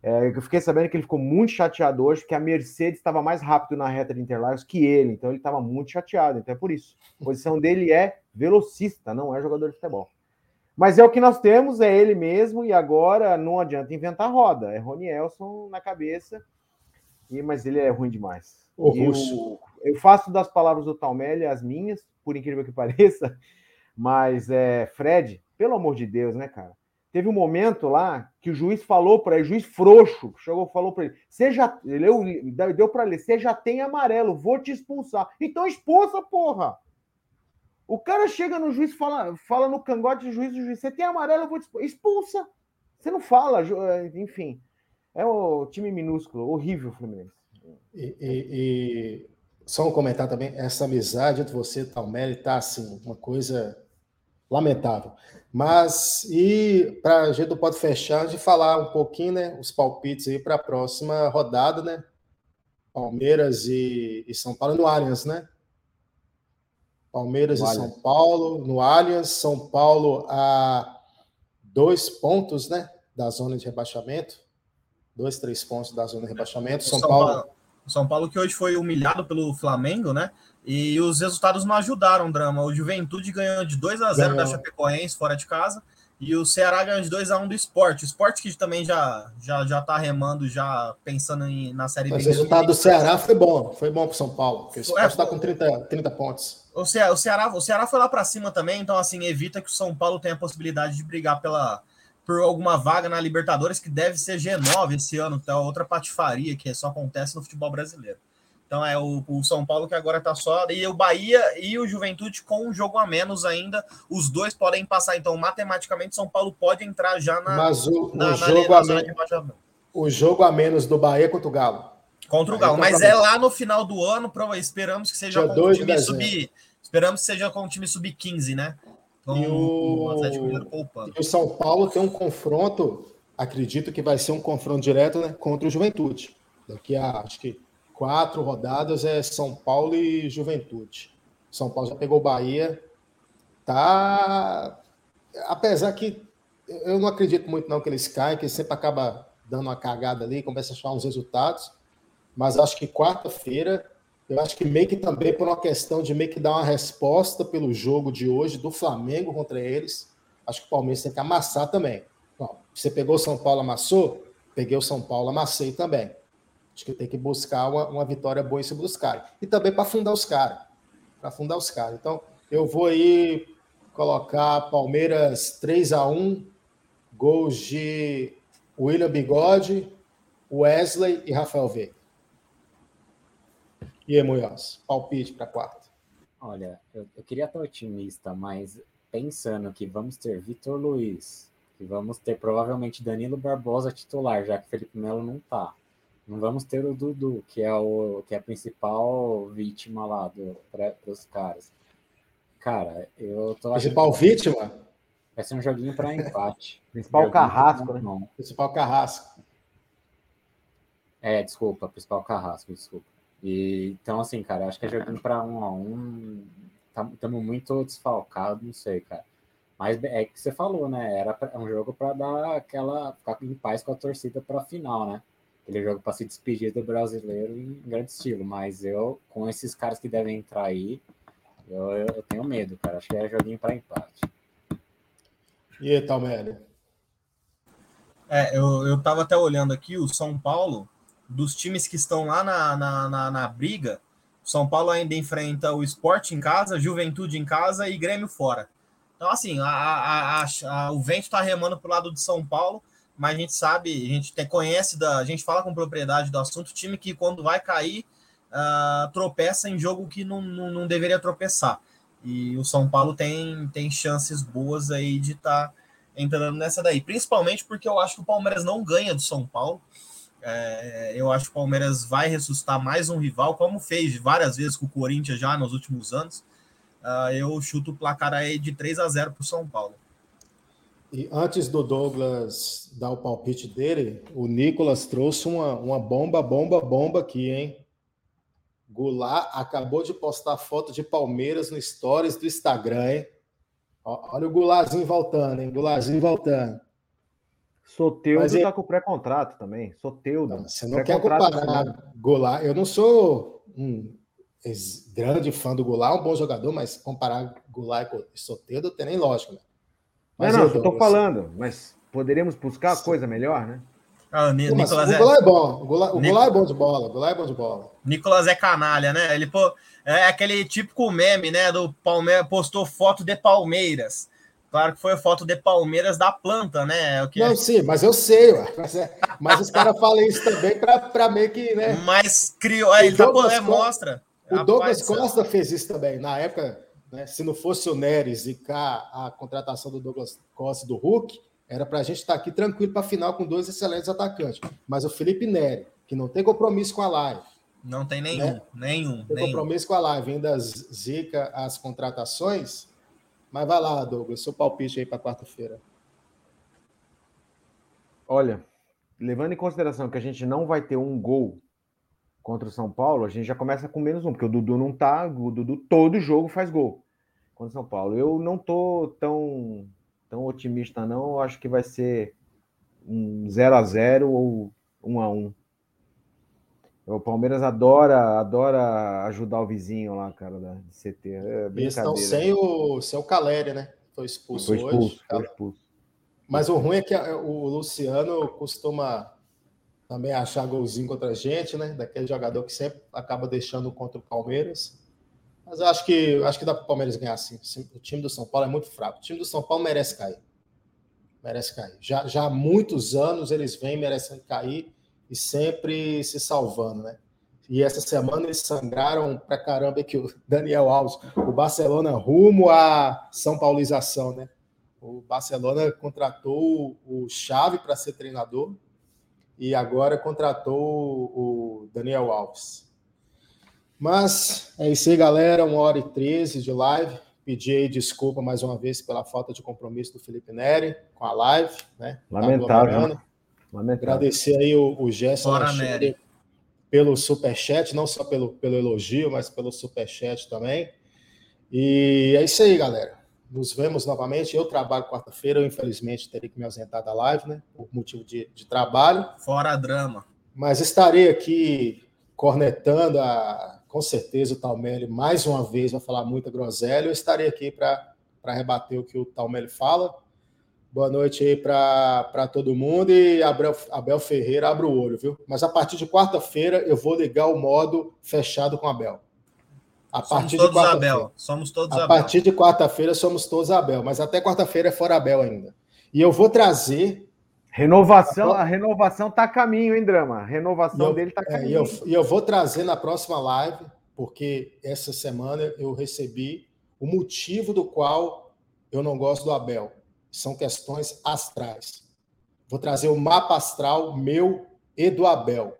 É, eu fiquei sabendo que ele ficou muito chateado hoje, porque a Mercedes estava mais rápido na reta de Interlagos que ele, então ele estava muito chateado. Então é por isso. A posição dele é velocista, não é jogador de futebol. Mas é o que nós temos, é ele mesmo, e agora não adianta inventar roda. É Rony Elson na cabeça, e, mas ele é ruim demais. Eu, eu, faço das palavras do Talmelli as minhas, por incrível que *laughs* pareça, mas, é, Fred, pelo amor de Deus, né, cara? Teve um momento lá que o juiz falou para ele, juiz frouxo, chegou falou para ele: você já leu, deu para ler, você já tem amarelo, vou te expulsar. Então expulsa, porra! O cara chega no juiz, fala, fala no cangote do juiz, o juiz, você tem amarelo, eu vou te. Expulsa! Você não fala, enfim. É o time minúsculo, horrível Fluminense. E, e, e, só um comentário também, essa amizade entre você e o Talmelli tá assim, uma coisa lamentável. Mas, e para a gente não pode fechar de falar um pouquinho, né? Os palpites aí para a próxima rodada, né? Palmeiras e, e, São Paulo no Allianz, né? Palmeiras no e Allianz. São Paulo no Allianz, São Paulo a dois pontos, né? Da zona de rebaixamento. Dois, três pontos da zona de rebaixamento. São, São Paulo... Paulo. São Paulo que hoje foi humilhado pelo Flamengo, né? E os resultados não ajudaram, Drama. O Juventude ganhou de 2 a 0 ganhou. da Chapecoense fora de casa. E o Ceará ganhou de 2 a 1 do Esporte. O Esporte que também já já já tá remando, já pensando em, na Série B. O resultado do Ceará foi bom. Foi bom para São Paulo. Porque o Esporte está é, com 30, 30 pontos. O Ceará, o Ceará, o Ceará foi lá para cima também. Então, assim, evita que o São Paulo tenha a possibilidade de brigar pela, por alguma vaga na Libertadores, que deve ser G9 esse ano. Tá outra patifaria que só acontece no futebol brasileiro. Então é o, o São Paulo que agora está só. E o Bahia e o Juventude com um jogo a menos ainda. Os dois podem passar. Então, matematicamente, São Paulo pode entrar já na. Mas o, na, o jogo, na, a menos, o jogo a menos do Bahia contra o Galo. Contra o Galo. Mas é lá no final do ano. Esperamos que seja com o time sub. Esperamos que seja com o time sub-15, né? Com e o, o E o São Paulo tem um confronto, acredito que vai ser um confronto direto né, contra o Juventude. Daqui a acho que quatro rodadas é São Paulo e Juventude. São Paulo já pegou Bahia. Tá. Apesar que eu não acredito muito não que eles caem, que sempre acaba dando uma cagada ali, começa a achar uns resultados. Mas acho que quarta-feira, eu acho que meio que também por uma questão de meio que dar uma resposta pelo jogo de hoje do Flamengo contra eles. Acho que o Palmeiras tem que amassar também. Bom, você pegou o São Paulo, amassou? Peguei o São Paulo, amassei também. Acho que tem que buscar uma, uma vitória boa em cima dos caras. E também para fundar os caras. Para fundar os caras. Então, eu vou aí colocar Palmeiras 3 a 1 gols de William Bigode, Wesley e Rafael Veiga. E aí, Munhoz, palpite para quarta. Olha, eu, eu queria estar otimista, mas pensando que vamos ter Vitor Luiz, que vamos ter provavelmente Danilo Barbosa titular, já que Felipe Melo não tá. Não vamos ter o Dudu, que é o que é a principal vítima lá para os caras. Cara, eu tô Principal vítima? Vai ser um joguinho para empate. *laughs* principal carrasco, né? Não. Principal carrasco. É, desculpa, principal carrasco, desculpa. E, então, assim, cara, acho que é joguinho para um a um. Estamos tá, muito desfalcados, não sei, cara. Mas é que você falou, né? Era pra, um jogo para dar aquela. ficar em paz com a torcida para a final, né? Aquele jogo para se despedir do brasileiro em grande estilo. Mas eu, com esses caras que devem entrar aí, eu, eu, eu tenho medo, cara. Acho que é joguinho para empate. E aí, Talmério? É, eu, eu tava até olhando aqui, o São Paulo, dos times que estão lá na, na, na, na briga, São Paulo ainda enfrenta o Sport em casa, Juventude em casa e Grêmio fora. Então, assim, a, a, a, o vento está remando para o lado de São Paulo, mas a gente sabe, a gente tem, conhece, da, a gente fala com propriedade do assunto, time que quando vai cair, uh, tropeça em jogo que não, não, não, deveria tropeçar. E o São Paulo tem, tem chances boas aí de estar tá entrando nessa daí, principalmente porque eu acho que o Palmeiras não ganha do São Paulo. É, eu acho que o Palmeiras vai ressuscitar mais um rival, como fez várias vezes com o Corinthians já nos últimos anos. Uh, eu chuto o placar aí de 3 a 0 para o São Paulo. E antes do Douglas dar o palpite dele, o Nicolas trouxe uma, uma bomba, bomba, bomba aqui, hein? Goulart acabou de postar foto de Palmeiras no Stories do Instagram, hein? Olha o Goulartzinho voltando, hein? Goulartzinho voltando. Soteudo está é... com pré-contrato também. Soteudo. Não, você não quer comparar Goulart. Eu não sou um grande fã do Goulart, um bom jogador, mas comparar Goulart com Soteudo tem nem lógica, né? Mas não, não, eu estou falando, mas poderíamos buscar Sim. coisa melhor, né? Ah, o, Nicolas o Goulart é... é bom. O Goulart, o Goulart é bom de bola. O Goulart é bom de bola. Nicolas é canalha, né? Ele pô, é aquele típico meme, né? Do Palmeiras postou foto de Palmeiras. Claro que foi a foto de Palmeiras da planta, né? É o que... Não, sim, mas eu sei, ué. Mas, é, mas os caras falam isso também para meio que, né? Mas criou, ele tá, é, mostra. O Douglas Costa fez isso também. Na época, né, se não fosse o Neres e cá a contratação do Douglas Costa do Hulk, era para a gente estar tá aqui tranquilo para a final com dois excelentes atacantes. Mas o Felipe Neri, que não tem compromisso com a live. Não tem nenhum, né? nenhum. Tem nenhum. compromisso com a live, ainda zica as contratações. Mas vai lá, Douglas, seu palpite aí para quarta-feira. Olha, levando em consideração que a gente não vai ter um gol contra o São Paulo, a gente já começa com menos um, porque o Dudu não tá, o Dudu todo jogo faz gol contra o São Paulo. Eu não tô tão tão otimista não, eu acho que vai ser um 0 a 0 ou 1 a 1. O Palmeiras adora, adora ajudar o vizinho lá, cara, da CT. É Eles estão sem o, sem o Caleri, né? Foi expulso, foi expulso hoje. Foi expulso. Mas o ruim é que o Luciano costuma também achar golzinho contra a gente, né? Daquele jogador que sempre acaba deixando contra o Palmeiras. Mas acho que acho que dá para o Palmeiras ganhar sim. O time do São Paulo é muito fraco. O time do São Paulo merece cair. Merece cair. Já, já há muitos anos eles vêm merecendo cair e sempre se salvando, né? E essa semana eles sangraram pra caramba que o Daniel Alves, o Barcelona rumo à São Paulização, né? O Barcelona contratou o Chave para ser treinador e agora contratou o Daniel Alves. Mas é isso aí, galera. Uma hora e treze de live. Pedi aí desculpa mais uma vez pela falta de compromisso do Felipe Neri com a live, né? Lamentável. Tá Lamentável. Agradecer aí o, o Gerson pelo superchat, não só pelo, pelo elogio, mas pelo superchat também. E é isso aí, galera. Nos vemos novamente. Eu trabalho quarta-feira, eu infelizmente terei que me ausentar da live, né? Por motivo de, de trabalho. Fora drama. Mas estarei aqui cornetando a, com certeza o Talmelli mais uma vez vai falar muita groselha. Eu estarei aqui para rebater o que o Talmelli fala. Boa noite aí para todo mundo e Abel, Abel Ferreira abre o olho, viu? Mas a partir de quarta-feira eu vou ligar o modo fechado com Abel. A somos partir de quarta Abel. Somos todos a Abel. A partir de quarta-feira somos todos Abel, mas até quarta-feira é fora Abel ainda. E eu vou trazer. Renovação, a, a renovação está a caminho, hein, Drama? A renovação eu, dele está a caminho. É, e eu, eu vou trazer na próxima live, porque essa semana eu recebi o motivo do qual eu não gosto do Abel. São questões astrais. Vou trazer o mapa astral meu e do Abel.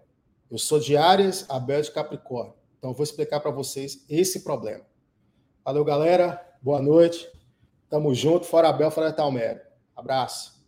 Eu sou de Áries, Abel de Capricórnio. Então, eu vou explicar para vocês esse problema. Valeu, galera. Boa noite. Tamo junto. Fora Abel, fora Talmério. Abraço.